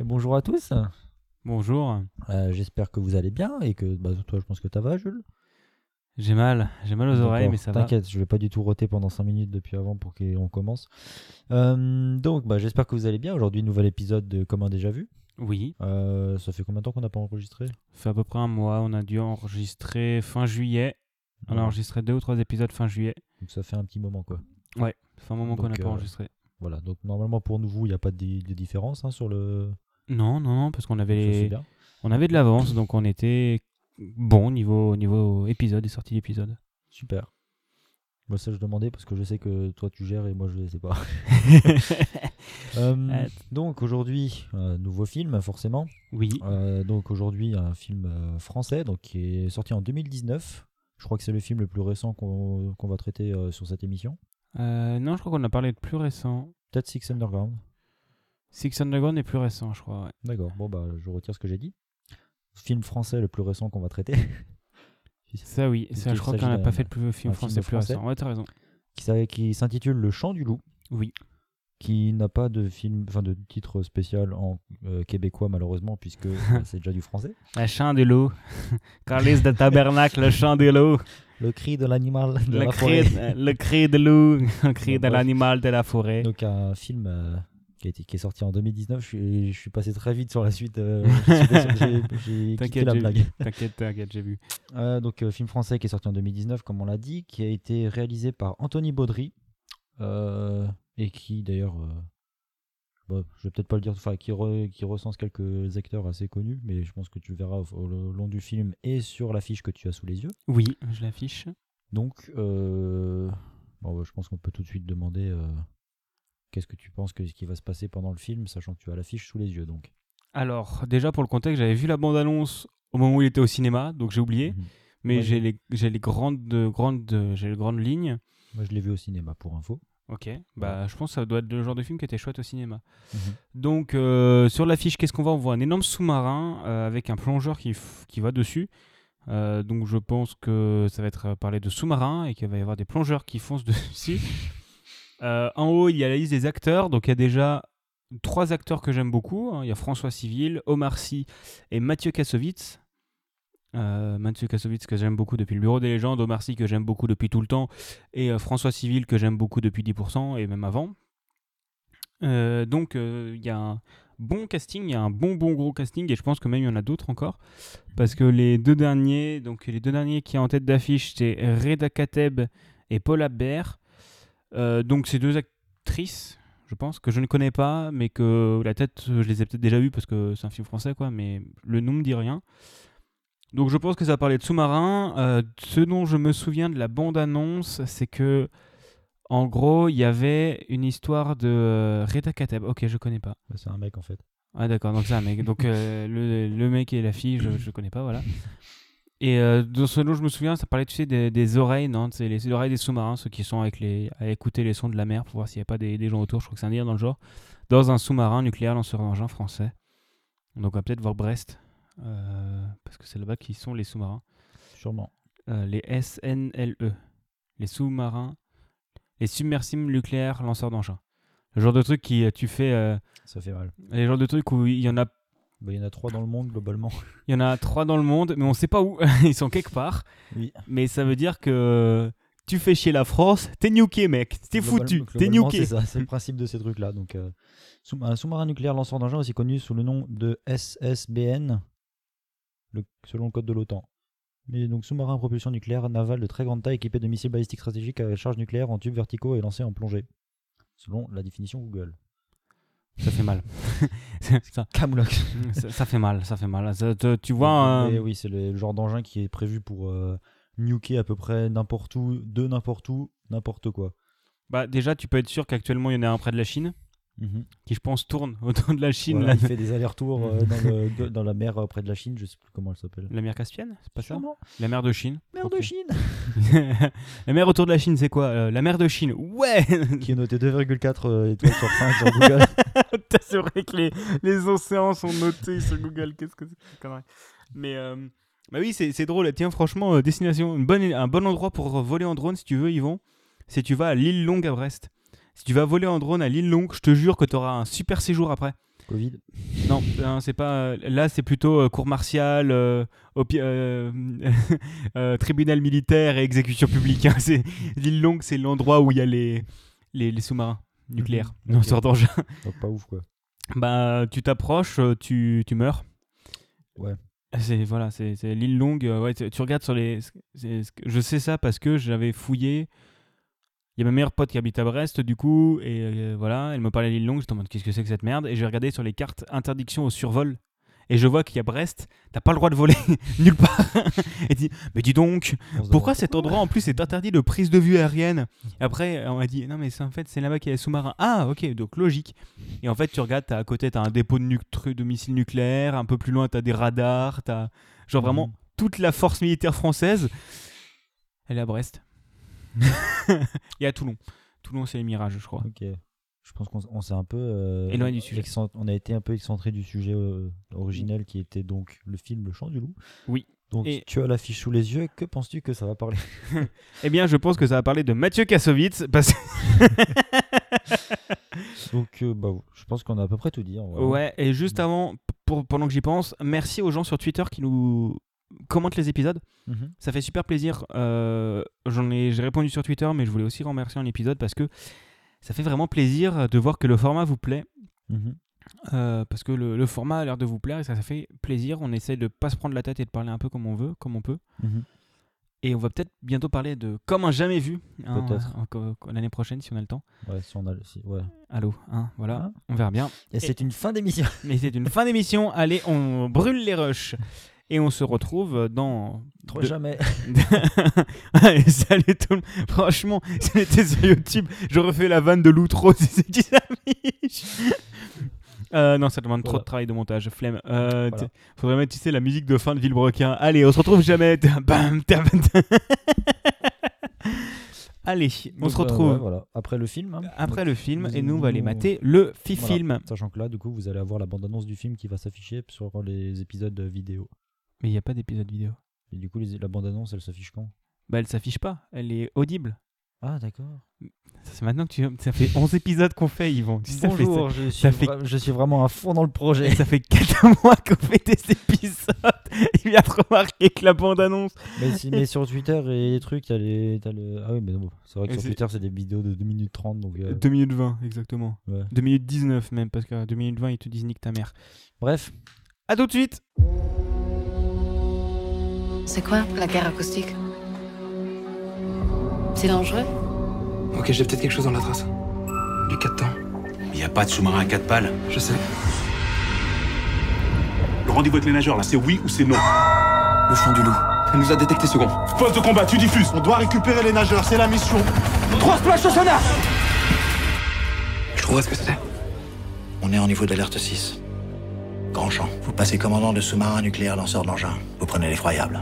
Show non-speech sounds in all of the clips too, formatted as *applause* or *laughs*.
Et bonjour à tous. Bonjour. Euh, J'espère que vous allez bien et que bah, toi, je pense que ça va, Jules. J'ai mal, j'ai mal aux oreilles, mais ça va. T'inquiète, je vais pas du tout roter pendant 5 minutes depuis avant pour qu'on commence. Euh, donc, bah, j'espère que vous allez bien. Aujourd'hui, nouvel épisode de Comme un déjà vu. Oui, Euh, ça fait combien de temps qu'on n'a pas enregistré? Ça fait à peu près un mois. On a dû enregistrer fin juillet. On a enregistré deux ou trois épisodes fin juillet. Donc, ça fait un petit moment, quoi. Ça fait un moment qu'on n'a pas enregistré. Voilà. Donc, normalement, pour nous, il n'y a pas de différence hein, sur le. Non, non, non, parce qu'on avait, on avait de l'avance, donc on était bon niveau, niveau épisode et sortie d'épisode. Super. Moi, ça, je demandais parce que je sais que toi, tu gères et moi, je ne sais pas. *laughs* Euh, donc, aujourd'hui, nouveau film, forcément. oui, Euh, donc aujourd'hui un film euh, français donc qui est sorti en 2019. Je crois que c'est le film le plus récent qu'on qu'on va traiter sur cette émission. Non, je crois qu'on a parlé de plus récent. Peut-être Six Underground. Six Underground est plus récent, je crois. ouais. D'accord. Bon bah je retire ce que j'ai dit. Film français le plus récent qu'on va traiter. *laughs* Ça, oui, ça, je crois qu'on n'a pas fait de plus- film un film français plus français. récent. Ouais, t'as raison. qui s'intitule Le Chant du Loup. Oui. Qui n'a pas de film, enfin de titre spécial en euh, québécois malheureusement puisque *laughs* euh, c'est déjà du français. Le chant de l'eau. *laughs* Carlis de Tabernacle, le chant de l'eau. Le cri de l'animal de Le la cri, forêt. le cri de loup, le cri Donc, de l'animal de la forêt. Donc un film euh, qui, a été- qui est sorti en 2019. Je suis, je suis passé très vite sur la suite. euh, *laughs* j'ai- quitté T'inquiète, la blague. *laughs* T'inquiète, t'inquiète, j'ai vu. Euh, donc euh, film français qui est sorti en 2019, comme on l'a dit, qui a été réalisé par Anthony Baudry et qui d'ailleurs, bon, je vais peut-être pas le dire, enfin qui, re- qui recense quelques acteurs assez connus, mais je pense que tu le verras au, au long du film et sur l'affiche que tu as sous les yeux. Oui, je l'affiche. Donc, bon, bah, je pense qu'on peut tout de suite demander qu'est-ce que tu penses que ce qui va se passer pendant le film, sachant que tu as l'affiche sous les yeux. Donc, Alors, déjà pour le contexte, j'avais vu la bande-annonce au moment où il était au cinéma, donc j'ai oublié. Mhm. Mais j'ai les, grandes, les grandes lignes. moi je l'ai vu au cinéma pour info. Ok, bah je pense que ça doit être le genre de film qui était chouette au cinéma. Mhm. Donc euh, sur l'affiche, qu'est-ce qu'on voit? On voit un énorme sous-marin euh, avec un plongeur qui, qui va dessus. Euh, donc je pense que ça va être parlé de sous-marin et qu'il va y avoir des plongeurs qui foncent *laughs* dessus. Euh, en haut, il y a la liste des acteurs. Donc il y a déjà trois acteurs que j'aime beaucoup. hein. Il y a François Civil, Omar Sy et Mathieu Kassovitz. Euh, Mathieu Kassovitz que j'aime beaucoup depuis le Bureau des légendes, Omar Sy que j'aime beaucoup depuis tout le temps et euh, François Civil que j'aime beaucoup depuis 10% et même avant. Donc il y a un bon casting, il y a un bon bon gros casting et je pense que même il y en a d'autres encore parce que les deux derniers, donc les deux derniers qui sont en tête d'affiche c'est Reda Kateb et Paula Baer. Euh, donc ces deux actrices, je pense que je ne connais pas, mais que la tête je les ai peut-être déjà vues parce que c'est un film français quoi, mais le nom me dit rien. Donc je pense que ça parler de sous-marin. Euh, ce dont je me souviens de la bande-annonce, c'est que en gros, il y avait une histoire de euh, Reda Kateb. Ok, je connais pas. Bah, C'est un mec en fait. Ah d'accord, donc c'est un mec. Donc euh, *laughs* le, le mec et la fille, je, je connais pas, voilà. Et euh, dans ce dont je me souviens, ça parlait, tu sais, des, des oreilles, non C'est les, les oreilles des sous-marins, ceux qui sont avec les, à écouter les sons de la mer pour voir s'il n'y a pas des, des gens autour. Je crois que c'est un délire dans le genre. Dans un sous-marin nucléaire lanceur d'engin français. Donc on va peut-être voir Brest, euh, parce que c'est là-bas qui sont les sous-marins. Sûrement. Euh, les SNLE, les sous-marins, les submersibles nucléaires lanceurs d'engins. Le genre de truc qui euh, tu fais, Ça fait mal. les genres de trucs où il y en a Bah, Il y en a trois dans le monde globalement. *laughs* Il y en a trois dans le monde, mais on sait pas où. *laughs* Ils sont quelque part. Oui. Mais ça veut dire que tu fais chier la France, t'es nuqué, mec. T'es foutu, t'es nuqué. C'est le principe de ces trucs-là. Donc, euh, sous- un sous-marin nucléaire lanceur d'engin aussi connu sous le nom de SSBN, le- selon le code de l'OTAN. Mais donc sous-marin à propulsion nucléaire naval de très grande taille équipé de missiles balistiques stratégiques à charge nucléaire en tubes verticaux et lancés en plongée. Selon la définition Google. Ça fait mal. *laughs* ça, Camlock. ça- ça fait mal, ça fait mal. Ça te- tu vois, euh, oui, c'est le genre d'engin qui est prévu pour euh, nuker à peu près n'importe où, de n'importe où, n'importe quoi. bah, déjà, tu peux être sûr qu'actuellement, il y en a un près de la Chine, Mhm. qui, je pense, tourne *laughs* autour de la Chine. Voilà, il fait des allers-retours euh, dans, la mer euh, près de la Chine, je sais plus comment elle s'appelle. la mer Caspienne C'est pas ça Sûrement. La mer de Chine. Mer de Chine *laughs* la mer autour de la Chine, c'est quoi Euh, La mer de Chine? Ouais *laughs* Qui est noté 2,4 euh, étoiles sur 5 sur Google. C'est vrai que les, les océans sont notés sur Google. Qu'est-ce que c'est? Mais bah oui, c'est drôle. Tiens, franchement, destination, une bonne, un bon endroit pour voler en drone si tu veux, Yvon. C'est tu vas à l'île Longue à Brest. Si tu vas voler en drone à l'île Longue, je te jure que tu auras un super séjour après. Covid. Non, non, c'est pas. Là, c'est plutôt euh, cour martiale, euh, euh, *laughs* euh, tribunal militaire et exécution publique. hein. *laughs* C'est l'île Longue, c'est l'endroit où il y a les les, les sous-marins nucléaires. Mhm, Non, ok. sort d'engin. Donc pas ouf quoi. Bah, tu t'approches, euh, tu, tu meurs. Ouais. C'est voilà, c'est l'île Longue. euh, ouais, tu, tu regardes sur les. Je sais ça parce que j'avais fouillé. Il y a ma meilleure pote qui habite à Brest, du coup, et euh, voilà, elle me parlait de l'île Longue. Je me demande qu'est-ce que c'est que cette merde, et j'ai regardé sur les cartes interdiction au survol. Et je vois qu'il y a Brest, t'as pas le droit de voler *laughs* nulle part. et dis, mais dis donc, pourquoi cet endroit en plus est interdit de prise de vue aérienne? Et après, on m'a dit non, mais c'est en fait, c'est là-bas qu'il y a les sous-marins. Ah, ok, donc logique. Et en fait, tu regardes, à côté, t'as un dépôt de missiles nucléaires, un peu plus loin, t'as des radars, t'as genre vraiment Mhm. toute la force militaire française. Elle est à Brest. *laughs* Et à Toulon. Toulon, c'est les mirages, je crois. Ok. Je pense qu'on s'est un peu. euh, Éloigné du sujet. On a été un peu excentré du sujet euh, originel qui était donc le film Le Chant du Loup. Oui. Donc Et- tu as l'affiche sous les yeux. Que penses-tu que ça va parler *laughs* Eh bien, je pense que ça va parler de Mathieu Kassovitz, parce que *laughs* Donc euh, bah, je pense qu'on a à peu près tout dit. Ouais, et juste avant, pour, pendant que j'y pense, merci aux gens sur Twitter qui nous commentent les épisodes. Mhm. Ça fait super plaisir. Euh, j'en ai, j'ai répondu sur Twitter, mais je voulais aussi remercier un épisode parce que ça fait vraiment plaisir de voir que le format vous plaît. Mhm. Euh, parce que le, le format a l'air de vous plaire et ça, ça fait plaisir. On essaie de pas se prendre la tête et de parler un peu comme on veut, comme on peut. Mhm. Et on va peut-être bientôt parler de Comme un jamais vu hein, l'année prochaine si on a le temps. Ouais, si on a le- si- ouais. Allô, hein, voilà, Hein on verra bien. Et, c'est une fin d'émission. *laughs* Mais c'est une fin d'émission. Allez, on brûle les rushs. *laughs* Et on se retrouve dans. Trop de- jamais. *laughs* Allez, salut tout le monde. Franchement, si on était sur YouTube, je refais la vanne de l'outro, *laughs* qui s'affiche. Euh, non, ça demande trop de travail de montage, flemme. Euh, Voilà. Faudrait mettre, tu sais, la musique de fin de Villebrequin. Allez, on se retrouve jamais. Bam. *laughs* Allez, on Donc, se bah, retrouve ouais, voilà. Après le film. hein. après Donc, le film et nous, on va aller mater le fi-film. Sachant que là, du coup, vous allez avoir la bande-annonce du film qui va s'afficher sur les épisodes vidéo. Mais il n'y a pas d'épisode vidéo. Et du coup, les- la bande-annonce, elle s'affiche quand? Bah, elle s'affiche pas. Elle est audible. Ah, d'accord. Ça, C'est maintenant que tu... Ça fait 11 épisodes qu'on fait, Yvon. Tu sais, ça fait- Bonjour, je, suis ça fait- vra- je suis vraiment à fond dans le projet. Ça fait 4 *laughs* mois qu'on fait des épisodes. Il vient de remarquer que la bande-annonce. mais, si- mais sur Twitter et les trucs, t'as les, t'as le... Ah oui, mais non, c'est vrai que Et sur c'est- Twitter, c'est des vidéos de 2 minutes 30. Donc, euh, 2 minutes 20, exactement. ouais. 2 minutes 19 même, parce qu'à 2 minutes 20, ils te disent nique ta mère. Bref, A tout de suite C'est quoi la guerre acoustique? C'est dangereux? Ok, j'ai peut-être quelque chose dans la trace. Du 4 temps. Il n'y a pas de sous-marin à quatre pales. Je sais. Le rendez-vous avec les nageurs, là, c'est oui ou c'est non? Le chant du loup. Elle nous a détecté second. Poste de combat, tu diffuses. On doit récupérer les nageurs, c'est la mission. Trois splash au sonar Je trouverai ce que c'était. On est en niveau d'alerte 6. Grand champ. Vous passez commandant de sous-marin nucléaire lanceur de l'engin. Vous prenez l'effroyable.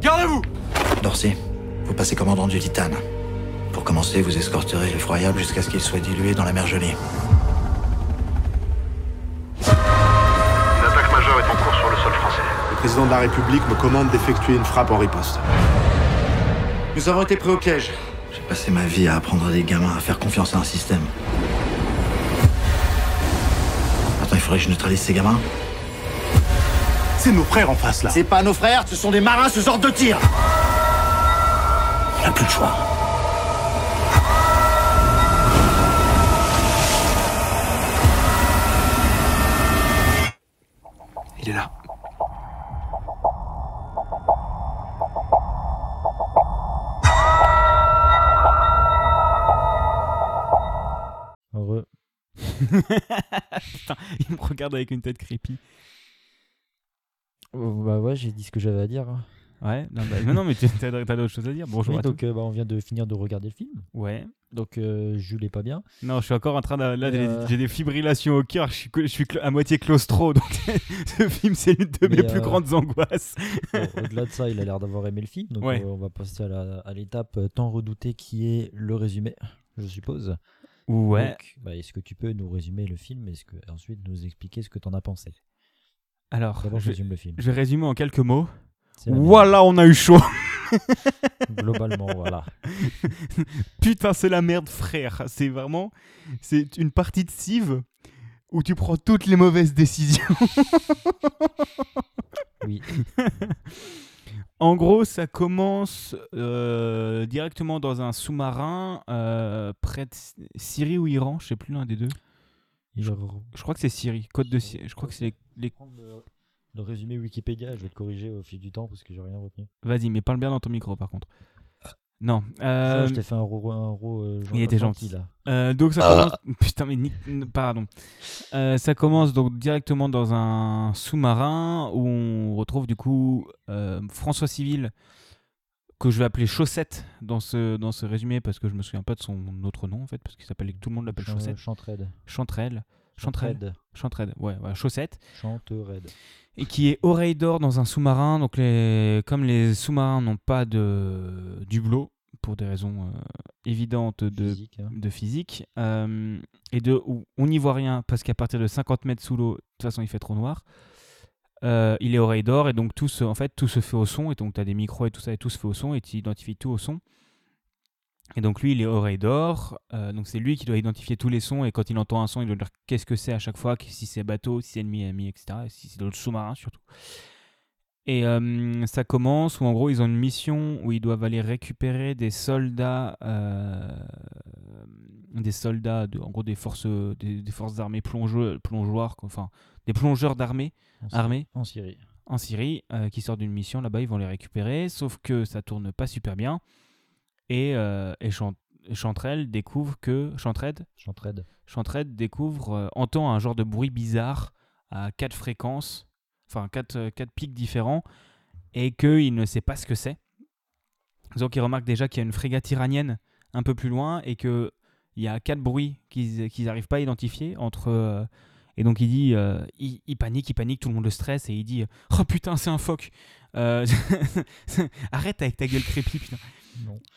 Gardez-vous Dorsey, vous passez commandant du Titane. Pour commencer, vous escorterez l'effroyable jusqu'à ce qu'il soit dilué dans la mer gelée. Une attaque majeure est en cours sur le sol français. Le président de la République me commande d'effectuer une frappe en riposte. Nous avons été pris au piège. J'ai passé ma vie à apprendre à des gamins à faire confiance à un système. Attends, il faudrait que je neutralise ces gamins C'est nos frères en face, là. C'est pas nos frères, ce sont des marins sous ordre de tir On n'a plus le choix. Il est là. heureux. *laughs* Regarde avec une tête creepy. Oh, bah ouais, j'ai dit ce que j'avais à dire. hein. Ouais, non, bah, *laughs* mais non, mais tu- t'as t'as d'autres choses à dire. Bonjour Oui, à donc euh, bah, on vient de finir de regarder le film. Ouais. Donc euh, Jules est pas bien. Non, je suis encore en train de. Là, euh, j'ai des fibrillations au cœur. Je suis, je suis cla- à moitié claustro. Donc, *laughs* ce film, c'est l'une de mes plus euh, grandes angoisses. Bon, Au-delà de ça, il a l'air d'avoir aimé le film. Donc Ouais. on va passer à l'étape tant redoutée qui est le résumé, je suppose. Ouais. Donc, bah, est-ce que tu peux nous résumer le film et que, ensuite nous expliquer ce que tu en as pensé? Alors, je je, résume le film. je vais résumer en quelques mots. Voilà, on a eu chaud. *laughs* Globalement, voilà. *laughs* Putain, c'est la merde, frère. C'est vraiment. C'est une partie de Civ où tu prends toutes les mauvaises décisions. Oui. *laughs* En gros, ça commence euh, directement dans un sous-marin euh, près de Syrie ou Iran, je sais plus l'un des deux. Je- crois que c'est Syrie, côte de Syrie. Je crois que c'est les, le, le résumé Wikipédia, je vais te corriger au fil du temps parce que j'ai rien retenu. Vas-y, mais parle bien dans ton micro par contre. Non. Ça, euh, je t'ai fait un un euh, il était gentil, là. Euh, donc ça commence. Putain, mais ni- pardon. Euh, ça commence donc directement dans un sous-marin où on retrouve du coup euh, François Civil que je vais appeler Chaussette dans ce dans ce résumé parce que je me souviens pas de son autre nom en fait parce qu'il s'appelle tout le monde l'appelle Chaussette. Chantraide. Chanterelle. Chanterelle. Chantraide. Chanterelle. Ouais, ouais, Chaussette. Chanterelle. et qui est oreille d'or dans un sous-marin. Donc, les, comme les sous-marins n'ont pas de d'hublot pour des raisons euh, évidentes de Physique, hein. de physique euh, et de où on n'y voit rien parce qu'à partir de 50 mètres sous l'eau, de toute façon, il fait trop noir. Euh, il est oreille d'or et donc tout se, en fait tout se fait au son et donc tu as des micros et tout ça et tout se fait au son et tu identifies tout au son. Et donc lui il est oreille d'or, euh, donc c'est lui qui doit identifier tous les sons et quand il entend un son il doit dire qu'est-ce que c'est à chaque fois, si c'est bateau, si c'est ennemi, ennemi, etc. Et si c'est dans le sous-marin surtout. Et euh, ça commence où en gros ils ont une mission où ils doivent aller récupérer des soldats, euh, des soldats, de, en gros des forces, des, des forces armées plongeux, plongeoires, enfin des plongeurs d'armée, En Syrie. armés En Syrie. en Syrie qui sortent d'une mission là-bas, ils vont les récupérer, sauf que ça tourne pas super bien. Et, euh, et Chan- et Chanterelle découvre que Chantraide, Chantraide. Chantraide découvre, euh, entend un genre de bruit bizarre à quatre fréquences, enfin quatre, euh, quatre pics différents, et qu'il ne sait pas ce que c'est. Donc il remarque déjà qu'il y a une frégate iranienne un peu plus loin et que il y a quatre bruits qu'ils n'arrivent pas à identifier entre. euh, et donc il dit, euh, il, il panique, il panique, tout le monde le stresse et il dit, oh putain c'est un phoque. Euh, *laughs* Arrête avec ta gueule crépie putain.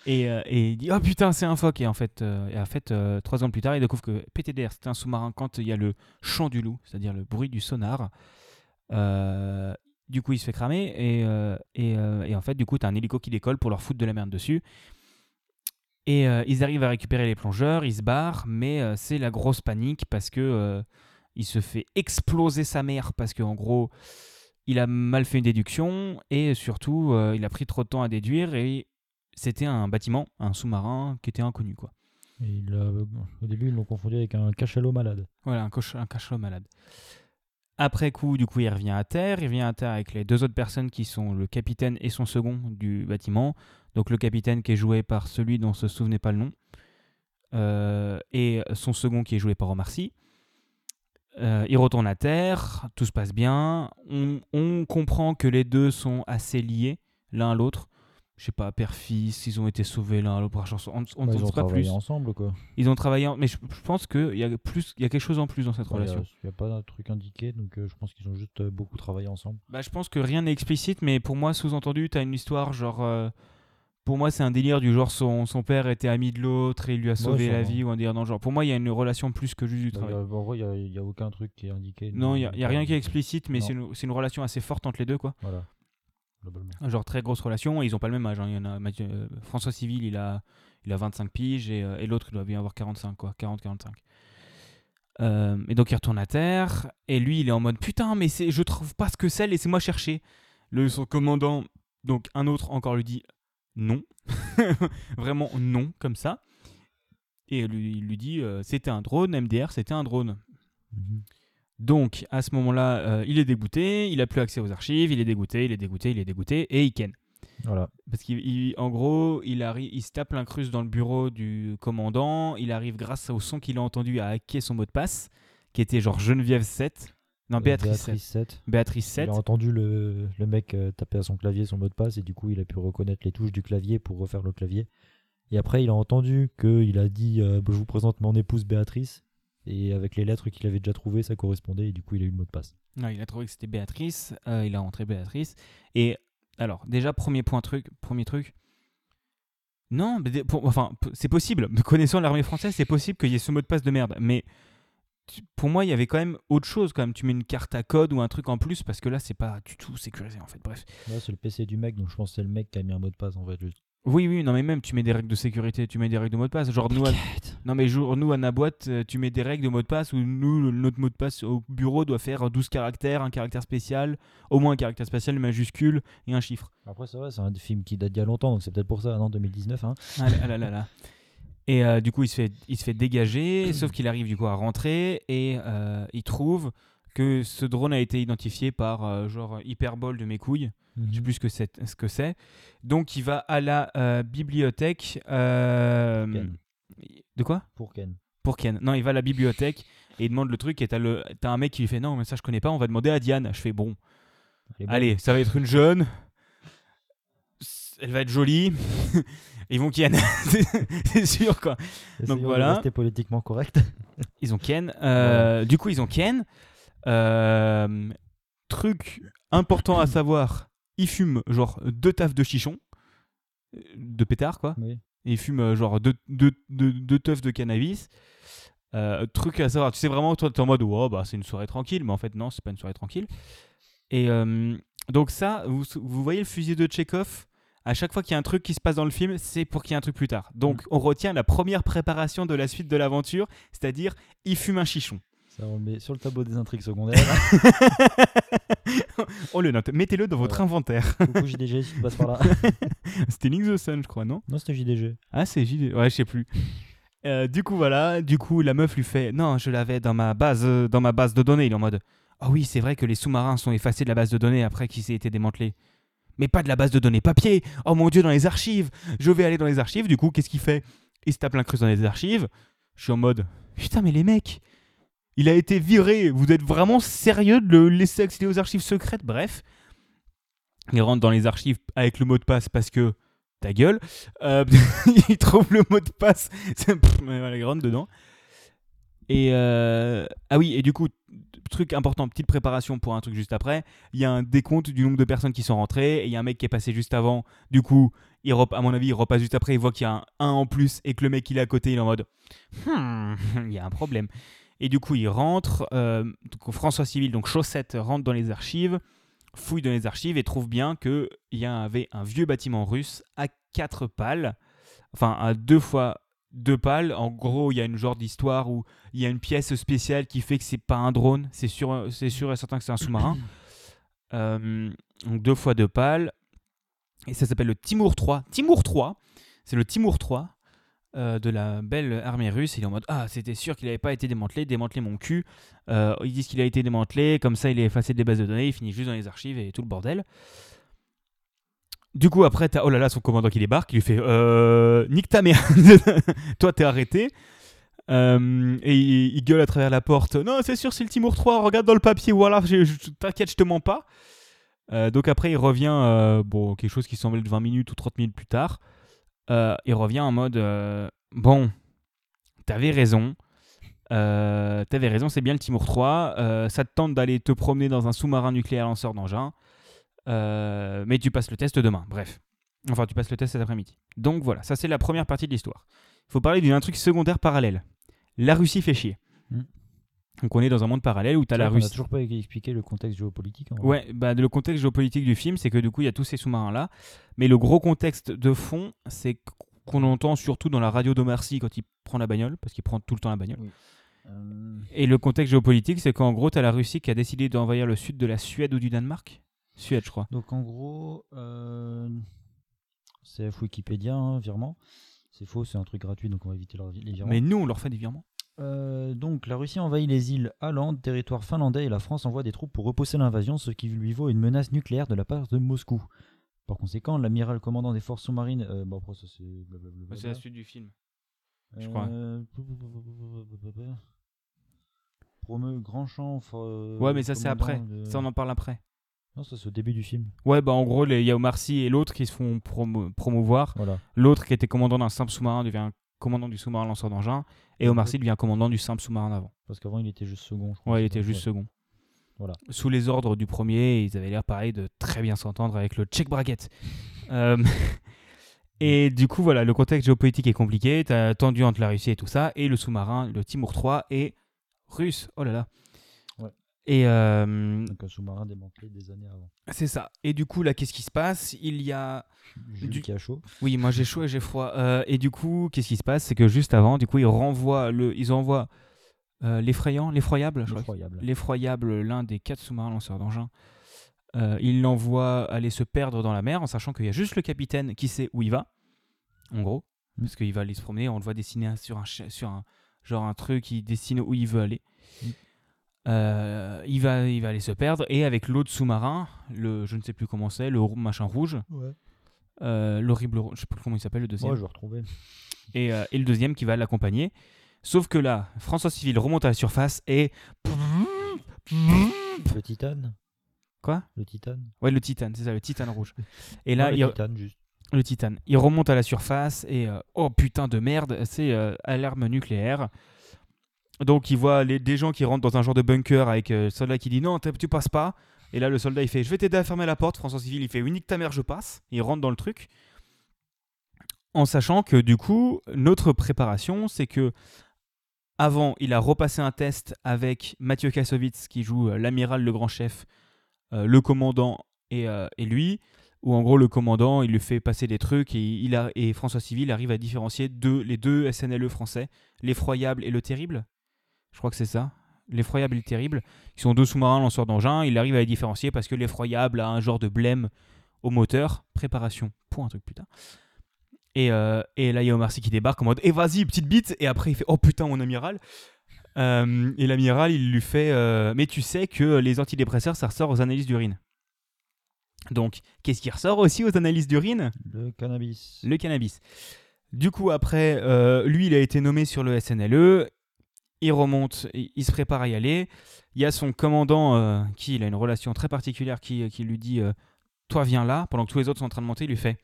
Et, euh, et il dit oh putain c'est un phoque. Et en fait euh, et en fait euh, trois ans plus tard il découvre que PTDR c'était un sous-marin quand il y a le chant du loup c'est-à-dire le bruit du sonar du coup il se fait cramer. Et, et, et en fait du coup t'as un hélico qui décolle pour leur foutre de la merde dessus. Et ils arrivent à récupérer les plongeurs ils se barrent mais c'est la grosse panique parce que il se fait exploser sa mère parce qu'en gros il a mal fait une déduction. Et surtout il a pris trop de temps à déduire et c'était un bâtiment, un sous-marin qui était inconnu quoi. Et il a- au début, ils l'ont confondu avec un cachalot malade. Voilà, un, cachalot malade. Après coup, du coup, il revient à terre. Il revient à terre avec les deux autres personnes qui sont le capitaine et son second du bâtiment. Donc le capitaine qui est joué par celui dont on se souvenait pas le nom. Euh, et son second qui est joué par Omar Sy. Euh, il retourne à terre, tout se passe bien. On, on comprend que les deux sont assez liés l'un à l'autre. Je sais pas, père-fils, ils ont été sauvés l'un à l'autre par chanson. On on ne Bah, ils ont pas travaillé plus. ensemble, quoi. Ils ont travaillé, en- mais je, je pense qu'il y a plus, y a quelque chose en plus dans cette Il n'y a, relation. pas un truc indiqué, donc euh, je pense qu'ils ont juste euh, beaucoup travaillé ensemble. Bah, je pense que rien n'est explicite, mais pour moi, sous-entendu, t'as une histoire genre. euh, pour moi, c'est un délire du genre son, son père était ami de l'autre et il lui a sauvé la vie ou un délire dans le genre. Pour moi, il y a une relation plus que juste du Bah, travail. en vrai, il n'y a, aucun truc qui est indiqué. Non, il n'y a, rien qui est explicite, mais c'est une, c'est une relation assez forte entre les deux, quoi. Voilà. Globalement. Genre très grosse relation, et ils ont pas le même âge. hein. Il y en a, Mathieu- euh, François Civil, il a, il a 25 piges, et, euh, et l'autre, il doit bien avoir 45, quoi. 40-45. Euh, et donc il retourne à terre, et lui, il est en mode putain, mais c'est, je trouve pas ce que c'est, laissez-moi chercher. Le, son commandant, donc un autre encore lui dit non. *laughs* Vraiment non, comme ça. Et lui, il lui dit euh, c'était un drone, MDR, c'était un drone. Mhm. Donc, à ce moment-là, euh, il est dégoûté, il a plus accès aux archives, il est dégoûté, il est dégoûté, il est dégoûté, et il ken. Voilà. Parce qu'en gros, il, arri- il se tape l'incruste dans le bureau du commandant, il arrive grâce au son qu'il a entendu à hacker son mot de passe, qui était genre Geneviève 7. Non, Euh, Béatrice, 7. 7. Béatrice 7. Il a entendu le, le mec euh, taper à son clavier son mot de passe et du coup il a pu reconnaître les touches du clavier pour refaire le clavier. Et après il a entendu qu'il a dit euh, je vous présente mon épouse Béatrice et avec les lettres qu'il avait déjà trouvées ça correspondait et du coup il a eu le mot de passe. Non, il a trouvé que c'était Béatrice, euh, il a rentré Béatrice. Et alors, déjà, premier point truc, premier truc. Non, mais pour- enfin, c'est possible. *laughs* Connaissant l'armée française, c'est possible qu'il y ait ce mot de passe de merde. Mais pour moi, il y avait quand même autre chose. Quand même, tu mets une carte à code ou un truc en plus parce que là, c'est pas du tout sécurisé en fait. Bref. Là, c'est le PC du mec, donc je pense que c'est le mec qui a mis un mot de passe en fait. juste. Oui, oui, non, mais même tu mets des règles de sécurité, tu mets des règles de mot de passe. Genre, nous, à... non, mais genre, nous, à la boîte, euh, tu mets des règles de mot de passe où nous, notre mot de passe au bureau doit faire 12 caractères, un caractère spécial, au moins un caractère spécial, une majuscule et un chiffre. Après, ça va, c'est un film qui date d'il y a longtemps, donc c'est peut-être pour ça, non 2019. Hein. Ah là, ah là là là. Et euh, du coup, il se fait, il se fait dégager, sauf qu'il arrive du coup à rentrer et euh, il trouve que ce drone a été identifié par euh, genre hyperbole de mes couilles. Je sais plus ce que c'est. Ce que c'est. Donc, il va à la euh, bibliothèque. euh, Ken. de quoi? Pour Ken. Pour Ken. Non, il va à la bibliothèque et il demande le truc. Et t'as, le, t'as un mec qui lui fait Non, mais ça, je connais pas. On va demander à Diane. Je fais Bon, allez, ça va être une jeune. Elle va être jolie. *laughs* Ils vont Ken. *laughs* C'est- sûr, quoi. De voilà. rester politiquement correct. Ils ont Ken. Euh, Du coup, ils ont Ken. Euh, truc important à savoir, ils fument genre deux taffes de chichon, euh, de pétard quoi. oui. Et ils fument euh, genre deux, deux, deux, deux teufs de cannabis. Euh, truc à savoir, tu sais vraiment, toi, t'es en mode, oh, bah, c'est une soirée tranquille, mais en fait, non, c'est pas une soirée tranquille. Et euh, donc, ça, vous, vous voyez le fusil de Tchekhov à chaque fois qu'il y a un truc qui se passe dans le film, c'est pour qu'il y ait un truc plus tard. Donc, on retient la première préparation de la suite de l'aventure, c'est-à-dire, il fume un chichon. Ça, on le met sur le tableau des intrigues secondaires. *laughs* on le note, mettez-le dans votre Voilà. inventaire. Coucou JDG, si tu passes par là. *laughs* C'était Link the Sun, je crois, non? Non, c'était JDG. Ah, c'est JD. Ouais, je sais plus. Euh, du coup, voilà. Du coup, la meuf lui fait Non, je l'avais dans ma base, euh, dans ma base de données. Il est en mode Ah oui, c'est vrai que les sous-marins sont effacés de la base de données après qu'ils aient été démantelés. Mais pas de la base de données papier. Oh mon dieu, dans les archives. Je vais aller dans les archives. Du coup, qu'est-ce qu'il fait? Il se tape l'incruse dans les archives. Je suis en mode Putain, mais les mecs, il a été viré. Vous êtes vraiment sérieux de le laisser accéder aux archives secrètes? Bref. Il rentre dans les archives avec le mot de passe parce que ta gueule. Euh, *laughs* il trouve le mot de passe. Il rentre dedans. Et euh, ah oui, et du coup, truc important, petite préparation pour un truc juste après. Il y a un décompte du nombre de personnes qui sont rentrées et il y a un mec qui est passé juste avant. Du coup, il à mon avis, il repasse juste après. Il voit qu'il y a un 1 en plus et que le mec il est à côté, il est en mode Hmm, *laughs* il y a un problème. Et du coup, il rentre. euh, donc François Civil, donc Chaussette, rentre dans les archives, fouille dans les archives et trouve bien qu'il y avait un vieux bâtiment russe à quatre pales, enfin à deux fois deux pales. En gros, il y a une genre d'histoire où il y a une pièce spéciale qui fait que c'est pas un drone, c'est sûr, c'est sûr et certain que c'est un sous-marin. *coughs* Euh, donc deux fois deux pales. Et ça s'appelle le Timur 3. Timur 3, c'est le Timur 3 euh, de la belle armée russe. Il est en mode Ah, c'était sûr qu'il n'avait pas été démantelé, démantelé mon cul. Euh, ils disent qu'il a été démantelé, comme ça il est effacé des bases de données, il finit juste dans les archives et tout le bordel. Du coup, après, t'as oh là là, son commandant qui débarque, il lui fait euh, Nique ta *laughs* toi t'es arrêté. Euh, et il, gueule à travers la porte Non, c'est sûr, c'est le Timur 3, regarde dans le papier, voilà, t'inquiète, je te mens pas. Donc après, il revient, bon, quelque chose qui semblait de 20 minutes ou 30 minutes plus tard. Euh, il revient en mode euh, Bon, t'avais raison. Euh, t'avais raison, c'est bien le Timur 3. Euh, ça te tente d'aller te promener dans un sous-marin nucléaire lanceur d'engins. Euh, mais tu passes le test demain. Bref. Enfin, tu passes le test cet après-midi. Donc voilà, ça c'est la première partie de l'histoire. Il faut parler d'un truc secondaire parallèle. La Russie fait chier. Mm. Donc on est dans un monde parallèle où tu as la On a Russie. toujours pas expliqué le contexte géopolitique. en. Ouais, bah, le contexte géopolitique du film, c'est que du coup, il y a tous ces sous-marins-là. Mais le gros contexte de fond, c'est qu'on entend surtout dans la radio d'Omarcy quand il prend la bagnole, parce qu'il prend tout le temps la bagnole. Euh, Et le contexte géopolitique, c'est qu'en gros, tu as la Russie qui a décidé d'envahir le sud de la Suède ou du Danemark. Suède, je crois. Donc en gros, euh, c'est F Wikipédia, hein, virement. C'est faux, c'est un truc gratuit, donc on va éviter les virements. Mais nous, on leur fait des virements. Euh, donc la Russie envahit les îles Åland, territoire finlandais, et la France envoie des troupes pour repousser l'invasion, ce qui lui vaut une menace nucléaire de la part de Moscou. Par conséquent, l'amiral commandant des forces sous-marines, euh, bon après ça c'est blablabla. C'est la suite du film. je Euh, crois. Promeut grand champ. euh, ouais, mais ça, c'est après. de- Ça, on en parle après. Non, ça c'est au début du film. Ouais, bah en gros, les- il y a Omar Sy et l'autre qui se font promo- promouvoir. Voilà. L'autre qui était commandant d'un simple sous-marin devient commandant du sous-marin lanceur d'engins. Et Omar. Sy devient commandant du simple sous-marin d'avant. Parce qu'avant il était juste second. je crois, Ouais, il était juste Ouais. second. Voilà. Sous les ordres du premier, ils avaient l'air pareil de très bien s'entendre avec le check bracket. *laughs* Euh, et du coup, voilà, le contexte géopolitique est compliqué. T'as tendu entre la Russie et tout ça. Et le sous-marin, le Timur 3, est russe. Oh là là. Et euh, Donc un sous-marin démantelé des années avant. c'est ça. Et du coup, là, qu'est-ce qui se passe? Il y a. Jules Du- qui a chaud. Oui, moi j'ai chaud et j'ai froid. Euh, et du coup, qu'est-ce qui se passe? C'est que juste avant, du coup, ils renvoient le, ils envoient euh, l'effrayant, l'effroyable, je crois. Effroyable. L'effroyable, l'un des quatre sous-marins lanceurs d'engins. Euh, il l'envoie aller se perdre dans la mer en sachant qu'il y a juste le capitaine qui sait où il va, en gros, Mm. parce qu'il va aller se promener. On le voit dessiner sur un, sur un genre un truc qui dessine où il veut aller. Mm. Euh, il, va, il va aller se perdre et avec l'autre sous-marin, le, je ne sais plus comment c'est, le machin rouge, Ouais. euh, l'horrible, je sais plus comment il s'appelle le deuxième je vais retrouver. et, euh, et le deuxième qui va l'accompagner. Sauf que là, François Civil remonte à la surface et. Le titane. Quoi? Le titane. Ouais, le titane, c'est ça, le titane rouge. Et Non, là, le il... titane, juste. le titane. Il remonte à la surface et. euh, oh putain de merde, c'est euh, alarme nucléaire. Donc il voit des gens qui rentrent dans un genre de bunker avec euh, le soldat qui dit non, tu passes pas. Et là, le soldat il fait je vais t'aider à fermer la porte. François Civil il fait oui, nique ta mère, je passe. Il rentre dans le truc. En sachant que du coup, notre préparation, c'est que avant, il a repassé un test avec Mathieu Kassovitz qui joue euh, l'amiral, le grand chef, euh, le commandant et, lui, où en gros le commandant il lui fait passer des trucs et, il a, François Civil arrive à différencier les deux SNLE français, l'effroyable et le terrible. Je crois que c'est ça. L'effroyable et le terrible, qui sont deux sous-marins lanceurs d'engins. Il arrive à les différencier parce que l'effroyable a un genre de blême au moteur. Préparation pour un truc putain. Et, euh, et là, il y a Omar Sy qui débarque en mode Eh vas-y, petite bite Et après, il fait Oh putain, mon amiral Euh, Et l'amiral, il lui fait euh, Mais tu sais que les antidépresseurs, ça ressort aux analyses d'urine. Donc, qu'est-ce qui ressort aussi aux analyses d'urine? Le cannabis. Le cannabis. Du coup, après, lui, il a été nommé sur le SNLE. Il remonte, il se prépare à y aller. Il y a son commandant, euh, qui il a une relation très particulière, qui, qui lui dit euh, Toi, viens là. Pendant que tous les autres sont en train de monter, il lui fait